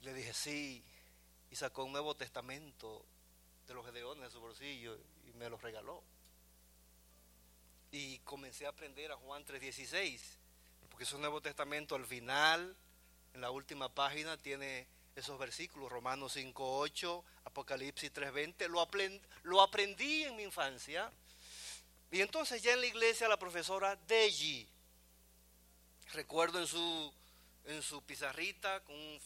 Y le dije, sí. Y sacó un Nuevo Testamento de los Gedeones de su bolsillo y me lo regaló y comencé a aprender a Juan 3.16, porque es un Nuevo Testamento al final, en la última página, tiene esos versículos, Romanos 5.8, Apocalipsis 3.20, lo, lo aprendí en mi infancia. Y entonces ya en la iglesia la profesora Deji, recuerdo en su en su pizarrita con un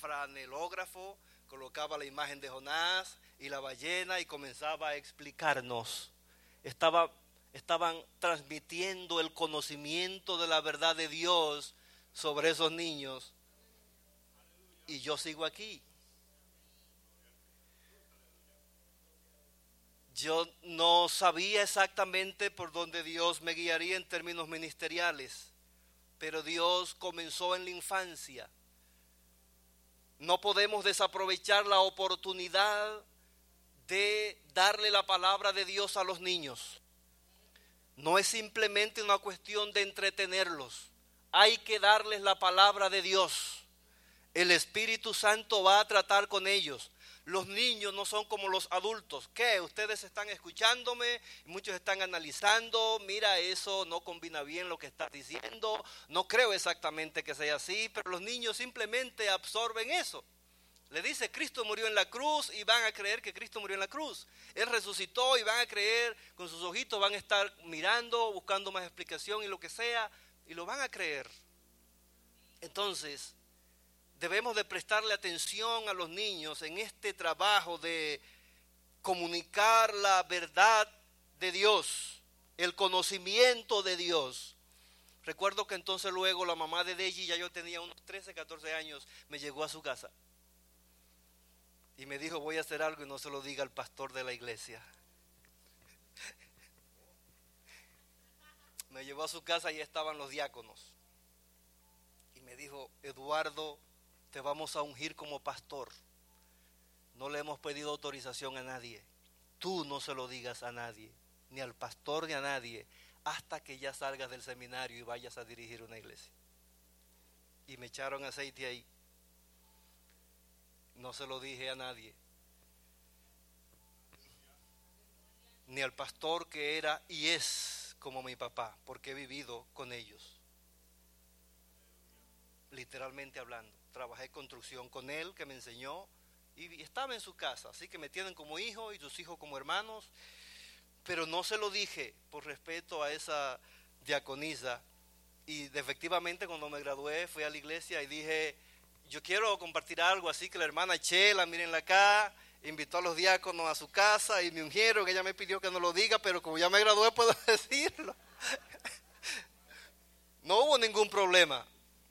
franelógrafo, colocaba la imagen de Jonás y la ballena y comenzaba a explicarnos. Estaba, estaban transmitiendo el conocimiento de la verdad de Dios sobre esos niños y yo sigo aquí. Yo no sabía exactamente por dónde Dios me guiaría en términos ministeriales, pero Dios comenzó en la infancia. No podemos desaprovechar la oportunidad de darle la palabra de Dios a los niños. No es simplemente una cuestión de entretenerlos. Hay que darles la palabra de Dios. El Espíritu Santo va a tratar con ellos. Los niños no son como los adultos. ¿Qué? Ustedes están escuchándome, muchos están analizando, mira, eso no combina bien lo que estás diciendo. No creo exactamente que sea así, pero los niños simplemente absorben eso. Le dice, Cristo murió en la cruz y van a creer que Cristo murió en la cruz. Él resucitó y van a creer, con sus ojitos van a estar mirando, buscando más explicación y lo que sea, y lo van a creer. Entonces, debemos de prestarle atención a los niños en este trabajo de comunicar la verdad de Dios, el conocimiento de Dios. Recuerdo que entonces luego la mamá de Deji, ya yo tenía unos 13, 14 años, me llegó a su casa y me dijo, voy a hacer algo y no se lo diga al pastor de la iglesia. Me llevó a su casa y estaban los diáconos. Y me dijo, Eduardo, te vamos a ungir como pastor. No le hemos pedido autorización a nadie. Tú no se lo digas a nadie, ni al pastor ni a nadie, hasta que ya salgas del seminario y vayas a dirigir una iglesia. Y me echaron aceite ahí. No se lo dije a nadie. Ni al pastor que era y es como mi papá, porque he vivido con ellos. Literalmente hablando. Trabajé construcción con él, que me enseñó, y estaba en su casa, así que me tienen como hijo y sus hijos como hermanos, pero no se lo dije por respeto a esa diaconisa. Y efectivamente cuando me gradué fui a la iglesia y dije, yo quiero compartir algo, así que la hermana Chela, mírenla acá, invitó a los diáconos a su casa y me ungieron, ella me pidió que no lo diga, pero como ya me gradué puedo decirlo. No hubo ningún problema.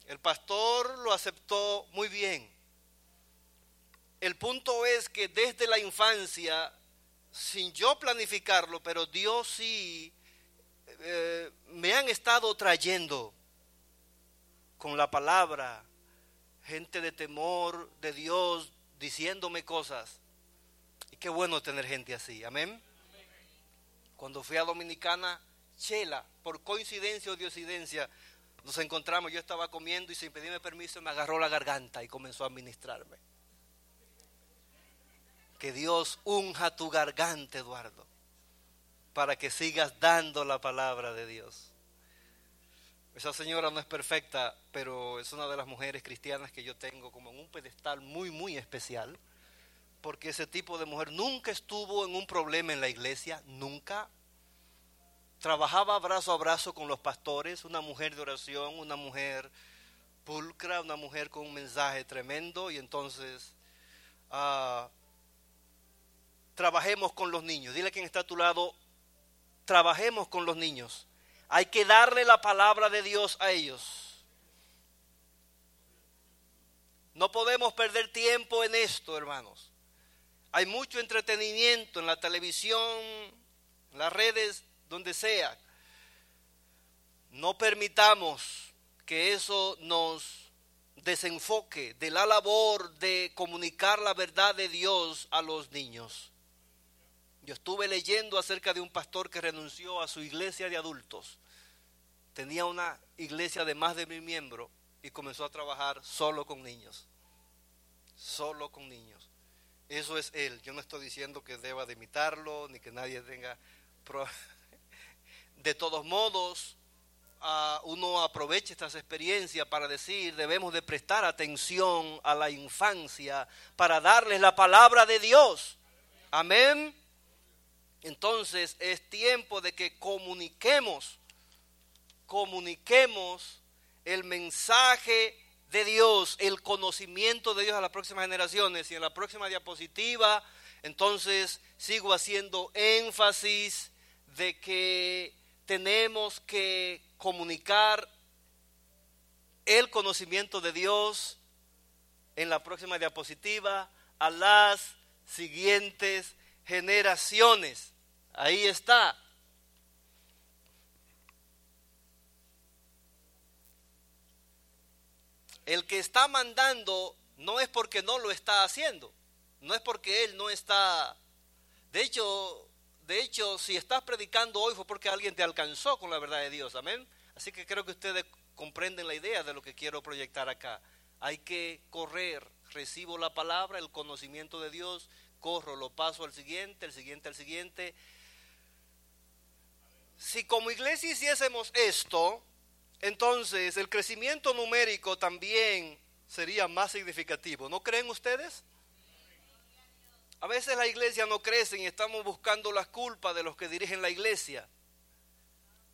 El pastor lo aceptó muy bien. El punto es que desde la infancia, sin yo planificarlo, pero Dios sí eh, me han estado trayendo con la palabra, gente de temor de Dios diciéndome cosas. Y qué bueno tener gente así, amén. Cuando fui a Dominicana, Chela, por coincidencia o diosidencia, nos encontramos, yo estaba comiendo y sin pedirme permiso me agarró la garganta y comenzó a ministrarme. Que Dios unja tu garganta, Eduardo, para que sigas dando la palabra de Dios. Esa señora no es perfecta, pero es una de las mujeres cristianas que yo tengo como en un pedestal muy, muy especial, porque ese tipo de mujer nunca estuvo en un problema en la iglesia, nunca. Trabajaba brazo a brazo con los pastores, una mujer de oración, una mujer pulcra, una mujer con un mensaje tremendo, y entonces ah, trabajemos con los niños. Dile a quien está a tu lado, trabajemos con los niños. Hay que darle la palabra de Dios a ellos. No podemos perder tiempo en esto, hermanos. Hay mucho entretenimiento en la televisión, en las redes, donde sea. No permitamos que eso nos desenfoque de la labor de comunicar la verdad de Dios a los niños. Yo estuve leyendo acerca de un pastor que renunció a su iglesia de adultos. Tenía una iglesia de más de mil miembros y comenzó a trabajar solo con niños. Solo con niños. Eso es él. Yo no estoy diciendo que deba de imitarlo ni que nadie tenga... Pro... De todos modos, uh, uno aprovecha estas experiencias para decir, debemos de prestar atención a la infancia para darles la palabra de Dios. Amén. Entonces es tiempo de que comuniquemos, comuniquemos el mensaje de Dios, el conocimiento de Dios a las próximas generaciones. Y en la próxima diapositiva, entonces sigo haciendo énfasis de que tenemos que comunicar el conocimiento de Dios en la próxima diapositiva a las siguientes generaciones. Ahí está. El que está mandando no es porque no lo está haciendo, no es porque él no está. De hecho, de hecho, si estás predicando hoy fue porque alguien te alcanzó con la verdad de Dios, amén. Así que creo que ustedes comprenden la idea de lo que quiero proyectar acá. Hay que correr, recibo la palabra, el conocimiento de Dios, corro, lo paso al siguiente, el siguiente al siguiente. Si como iglesia hiciésemos esto, entonces el crecimiento numérico también sería más significativo. ¿No creen ustedes? A veces la iglesia no crece y estamos buscando las culpas de los que dirigen la iglesia.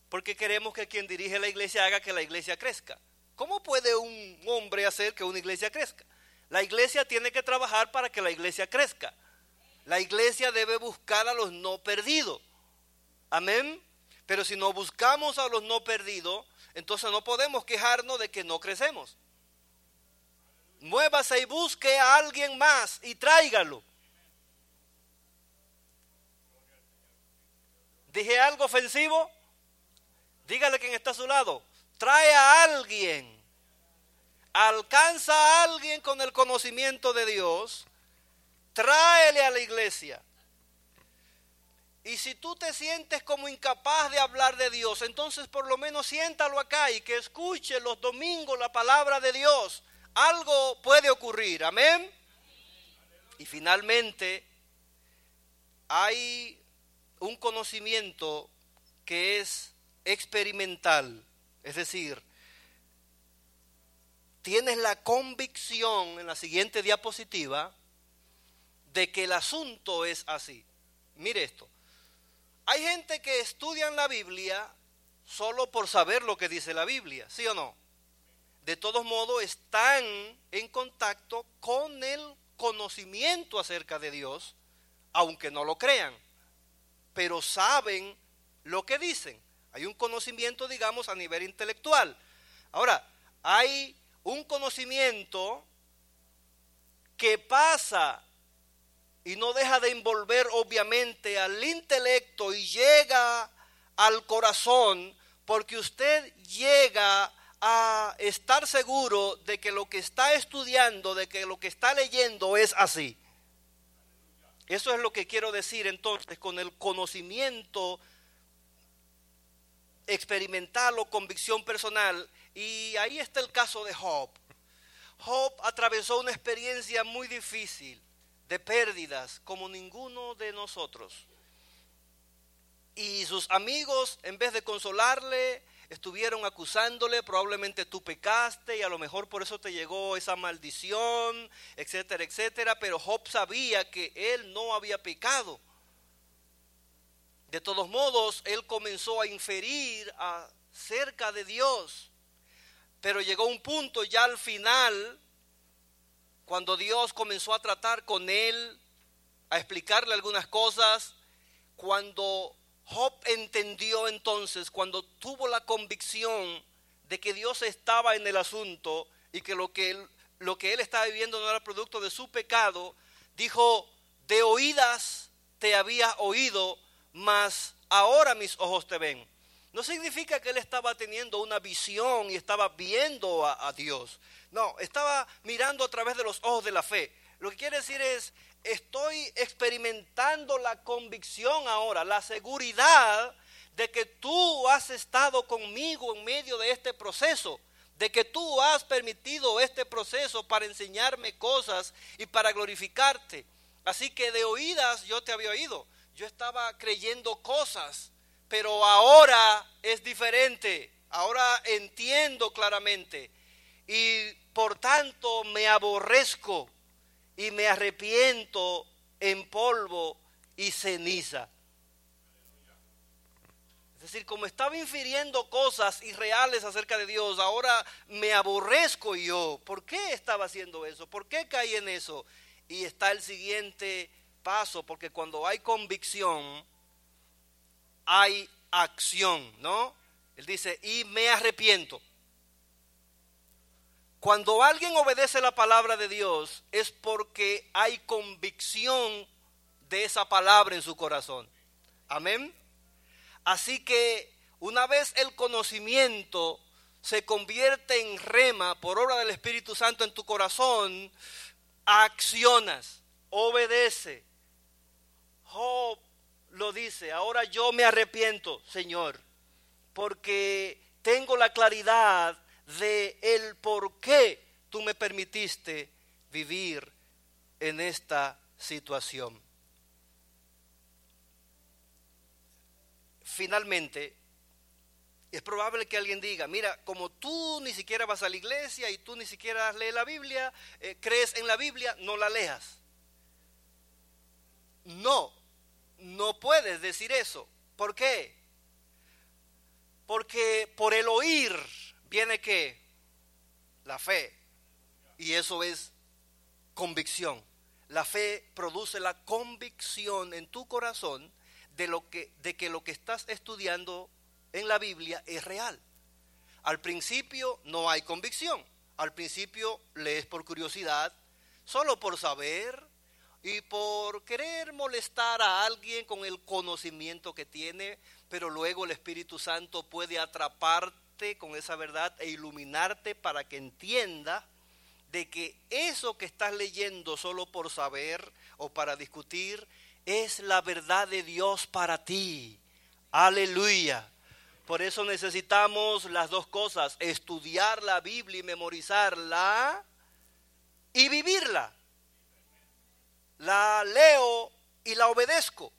Porque queremos que quien dirige la iglesia haga que la iglesia crezca. ¿Cómo puede un hombre hacer que una iglesia crezca? La iglesia tiene que trabajar para que la iglesia crezca. La iglesia debe buscar a los no perdidos. Amén. Pero si no buscamos a los no perdidos, entonces no podemos quejarnos de que no crecemos. Muévase y busque a alguien más y tráigalo. ¿Dije algo ofensivo? Dígale quien está a su lado. Trae a alguien. Alcanza a alguien con el conocimiento de Dios. Tráele a la iglesia. Y si tú te sientes como incapaz de hablar de Dios, entonces por lo menos siéntalo acá y que escuche los domingos la palabra de Dios. Algo puede ocurrir, amén. Y finalmente, hay un conocimiento que es experimental, es decir, tienes la convicción en la siguiente diapositiva de que el asunto es así. Mire esto. Hay gente que estudian la Biblia solo por saber lo que dice la Biblia, ¿sí o no? De todos modos están en contacto con el conocimiento acerca de Dios, aunque no lo crean, pero saben lo que dicen. Hay un conocimiento, digamos, a nivel intelectual. Ahora, hay un conocimiento que pasa y no deja de envolver obviamente al intelecto y llega al corazón porque usted llega a estar seguro de que lo que está estudiando, de que lo que está leyendo es así. Eso es lo que quiero decir entonces con el conocimiento experimental o convicción personal. Y ahí está el caso de Job. Job atravesó una experiencia muy difícil de pérdidas como ninguno de nosotros. Y sus amigos, en vez de consolarle, estuvieron acusándole, probablemente tú pecaste y a lo mejor por eso te llegó esa maldición, etcétera, etcétera. Pero Job sabía que él no había pecado. De todos modos, él comenzó a inferir acerca de Dios. Pero llegó un punto ya al final, cuando Dios comenzó a tratar con él, a explicarle algunas cosas, cuando Job entendió entonces, cuando tuvo la convicción de que Dios estaba en el asunto y que lo que él, lo que él estaba viviendo no era producto de su pecado, dijo, de oídas te había oído, mas ahora mis ojos te ven. No significa que él estaba teniendo una visión y estaba viendo a, Dios. No, estaba mirando a través de los ojos de la fe. Lo que quiere decir es, estoy experimentando la convicción ahora, la seguridad de que tú has estado conmigo en medio de este proceso, de que tú has permitido este proceso para enseñarme cosas y para glorificarte. Así que de oídas yo te había oído, yo estaba creyendo cosas, pero ahora es diferente, ahora entiendo claramente y por tanto me aborrezco y me arrepiento en polvo y ceniza. Es decir, como estaba infiriendo cosas irreales acerca de Dios, ahora me aborrezco yo. ¿Por qué estaba haciendo eso? ¿Por qué caí en eso? Y está el siguiente paso, porque cuando hay convicción, hay acción, ¿no? Él dice, y me arrepiento. Cuando alguien obedece la palabra de Dios es porque hay convicción de esa palabra en su corazón. Amén. Así que una vez el conocimiento se convierte en rema por obra del Espíritu Santo en tu corazón, accionas, obedece. Job lo dice, ahora yo me arrepiento, Señor, porque tengo la claridad de el por qué tú me permitiste vivir en esta situación. Finalmente, es probable que alguien diga, mira, como tú ni siquiera vas a la iglesia y tú ni siquiera lees la Biblia, eh, crees en la Biblia, no la leas. No, no puedes decir eso. ¿Por qué? Porque por el oír viene que la fe. Y eso es convicción. La fe produce la convicción en tu corazón de, lo que, de que lo que estás estudiando en la Biblia es real. Al principio no hay convicción. Al principio lees por curiosidad, solo por saber y por querer molestar a alguien con el conocimiento que tiene, pero luego el Espíritu Santo puede atraparte con esa verdad e iluminarte para que entienda de que eso que estás leyendo solo por saber o para discutir es la verdad de Dios para ti. Aleluya. Por eso necesitamos las dos cosas, estudiar la Biblia y memorizarla y vivirla. La leo y la obedezco.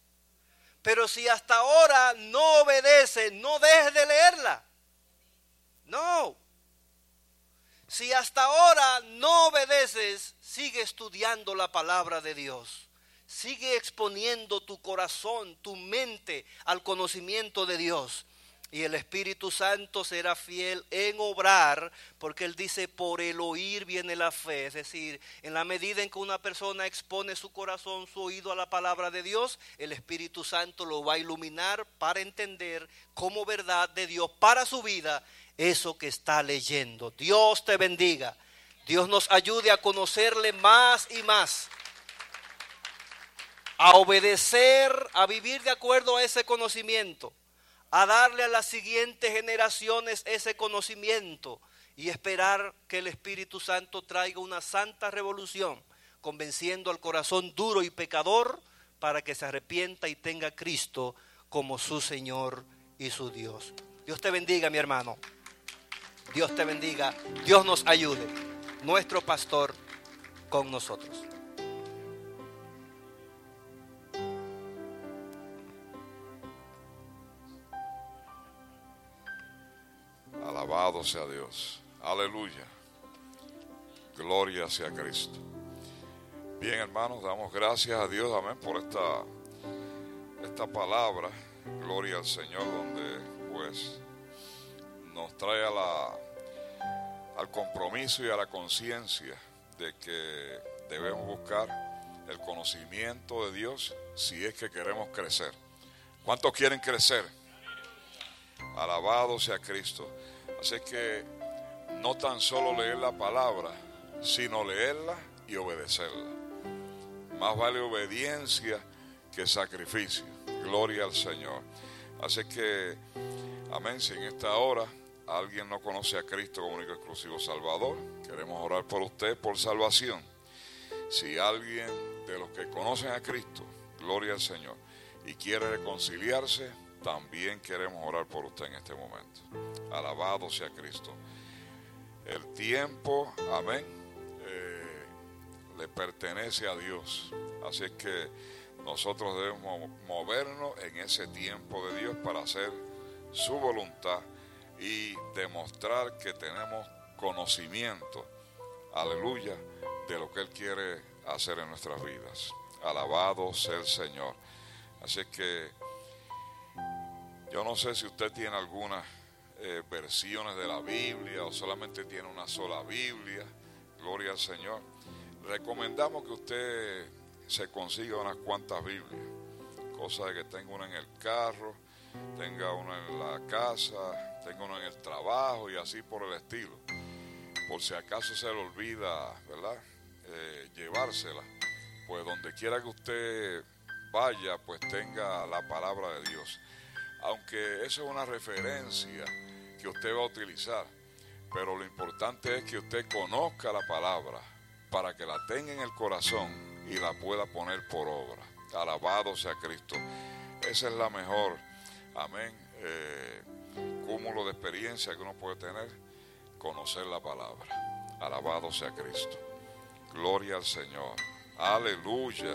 Pero si hasta ahora no obedece, no dejes de leerla. No. Si hasta ahora no obedeces, sigue estudiando la palabra de Dios. Sigue exponiendo tu corazón, tu mente al conocimiento de Dios. Y el Espíritu Santo será fiel en obrar, porque Él dice, por el oír viene la fe. Es decir, en la medida en que una persona expone su corazón, su oído a la palabra de Dios, el Espíritu Santo lo va a iluminar para entender como verdad de Dios para su vida eso que está leyendo. Dios te bendiga. Dios nos ayude a conocerle más y más a obedecer, a vivir de acuerdo a ese conocimiento, a darle a las siguientes generaciones ese conocimiento y esperar que el Espíritu Santo traiga una santa revolución, convenciendo al corazón duro y pecador para que se arrepienta y tenga a Cristo como su Señor y su Dios. Dios te bendiga, mi hermano. Dios te bendiga. Dios nos ayude. Nuestro pastor con nosotros. Alabado sea Dios. Aleluya. Gloria sea Cristo. Bien, hermanos, damos gracias a Dios, amén, por esta, esta palabra. Gloria al Señor, donde pues nos trae la, al compromiso y a la conciencia de que debemos buscar el conocimiento de Dios si es que queremos crecer. ¿Cuántos quieren crecer? Alabado sea Cristo. Así que no tan solo leer la palabra, sino leerla y obedecerla. Más vale obediencia que sacrificio. Gloria al Señor. Así que, amén, si en esta hora alguien no conoce a Cristo como único exclusivo Salvador, queremos orar por usted por salvación. Si alguien de los que conocen a Cristo, gloria al Señor, y quiere reconciliarse, también queremos orar por usted en este momento. Alabado sea Cristo. El tiempo, amén, eh, le pertenece a Dios. Así es que nosotros debemos movernos en ese tiempo de Dios para hacer su voluntad y demostrar que tenemos conocimiento, aleluya, de lo que Él quiere hacer en nuestras vidas. Alabado sea el Señor. Así que Yo no sé si usted tiene algunas eh, versiones de la Biblia o solamente tiene una sola Biblia. Gloria al Señor. Recomendamos que usted se consiga unas cuantas Biblias. Cosa de que tenga una en el carro, tenga una en la casa, tenga una en el trabajo y así por el estilo. Por si acaso se le olvida, ¿verdad? Eh, llevársela. Pues donde quiera que usted vaya, pues tenga la palabra de Dios. Aunque eso es una referencia que usted va a utilizar, pero lo importante es que usted conozca la palabra para que la tenga en el corazón y la pueda poner por obra. Alabado sea Cristo. Esa es la mejor, amén, eh, cúmulo de experiencia que uno puede tener, conocer la palabra. Alabado sea Cristo. Gloria al Señor. Aleluya.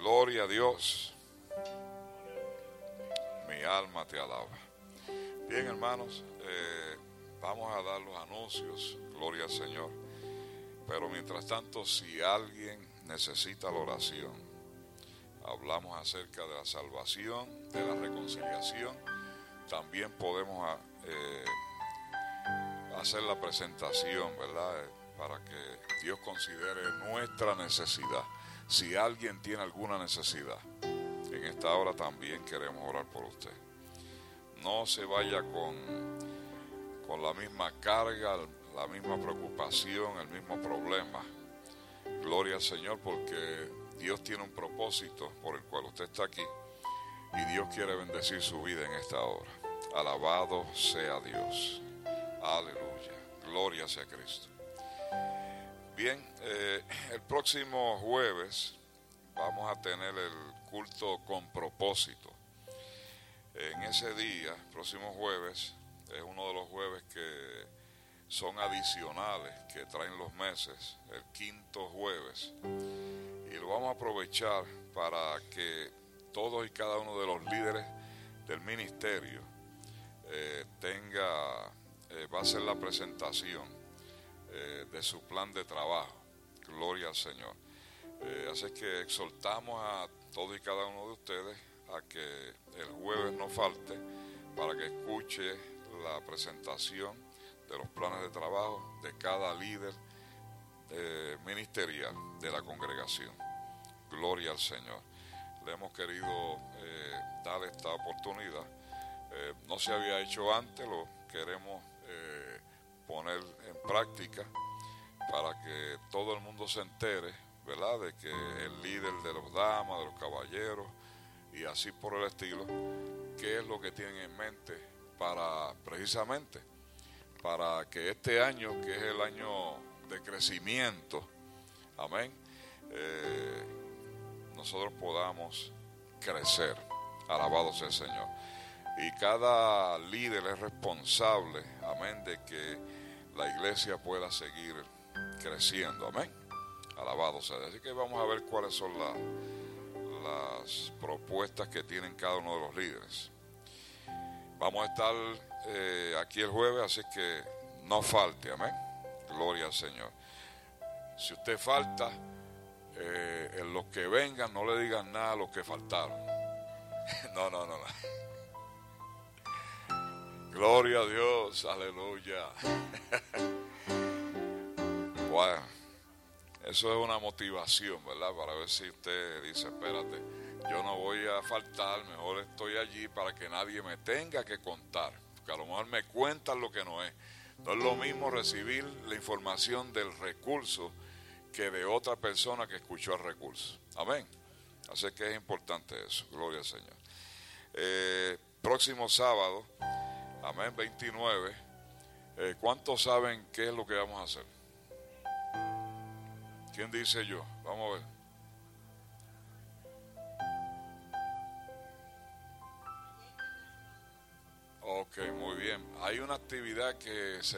Gloria a Dios. Mi alma te alaba. Bien, hermanos, eh, vamos a dar los anuncios. Gloria al Señor. Pero mientras tanto, si alguien necesita la oración, hablamos acerca de la salvación, de la reconciliación. También podemos ah, eh, hacer la presentación, ¿verdad? Eh, para que Dios considere nuestra necesidad. Si alguien tiene alguna necesidad, en esta hora también queremos orar por usted. No se vaya con, con la misma carga, la misma preocupación, el mismo problema. Gloria al Señor porque Dios tiene un propósito por el cual usted está aquí y Dios quiere bendecir su vida en esta hora. Alabado sea Dios. Aleluya. Gloria sea Cristo. Bien, eh, el próximo jueves vamos a tener el culto con propósito. En ese día, próximo jueves, es uno de los jueves que son adicionales que traen los meses, el quinto jueves. Y lo vamos a aprovechar para que todos y cada uno de los líderes del ministerio eh, tenga, eh, va a ser la presentación eh, de su plan de trabajo. Gloria al Señor. Así que exhortamos a todos y cada uno de ustedes a que el jueves no falte para que escuche la presentación de los planes de trabajo de cada líder eh, ministerial de la congregación. Gloria al Señor. Le hemos querido dar esta oportunidad. no se había hecho antes, lo queremos poner en práctica para que todo el mundo se entere, De que el líder de los damas, de los caballeros y así por el estilo, qué es lo que tienen en mente para precisamente para que este año, que es el año de crecimiento, amén, eh, nosotros podamos crecer. Alabado sea el Señor. Y cada líder es responsable, amén, de que la iglesia pueda seguir creciendo. Amén. Alabado sea. Así que vamos a ver cuáles son las propuestas que tienen cada uno de los líderes. Vamos a estar eh, aquí el jueves, así que no falte. Amén. Gloria al Señor. Si usted falta, eh, en los que vengan no le digan nada a los que faltaron. no, no, no, no. Gloria a Dios, aleluya. bueno, eso es una motivación, ¿verdad? Para ver si usted dice, espérate, yo no voy a faltar, mejor estoy allí para que nadie me tenga que contar, porque a lo mejor me cuentan lo que no es. No es lo mismo recibir la información del recurso que de otra persona que escuchó el recurso. Amén. Así que es importante eso. Gloria al Señor. Eh, próximo sábado Amén, 29. Eh, ¿Cuántos saben qué es lo que vamos a hacer? ¿Quién dice yo? Vamos a ver. Ok, muy bien. Hay una actividad que se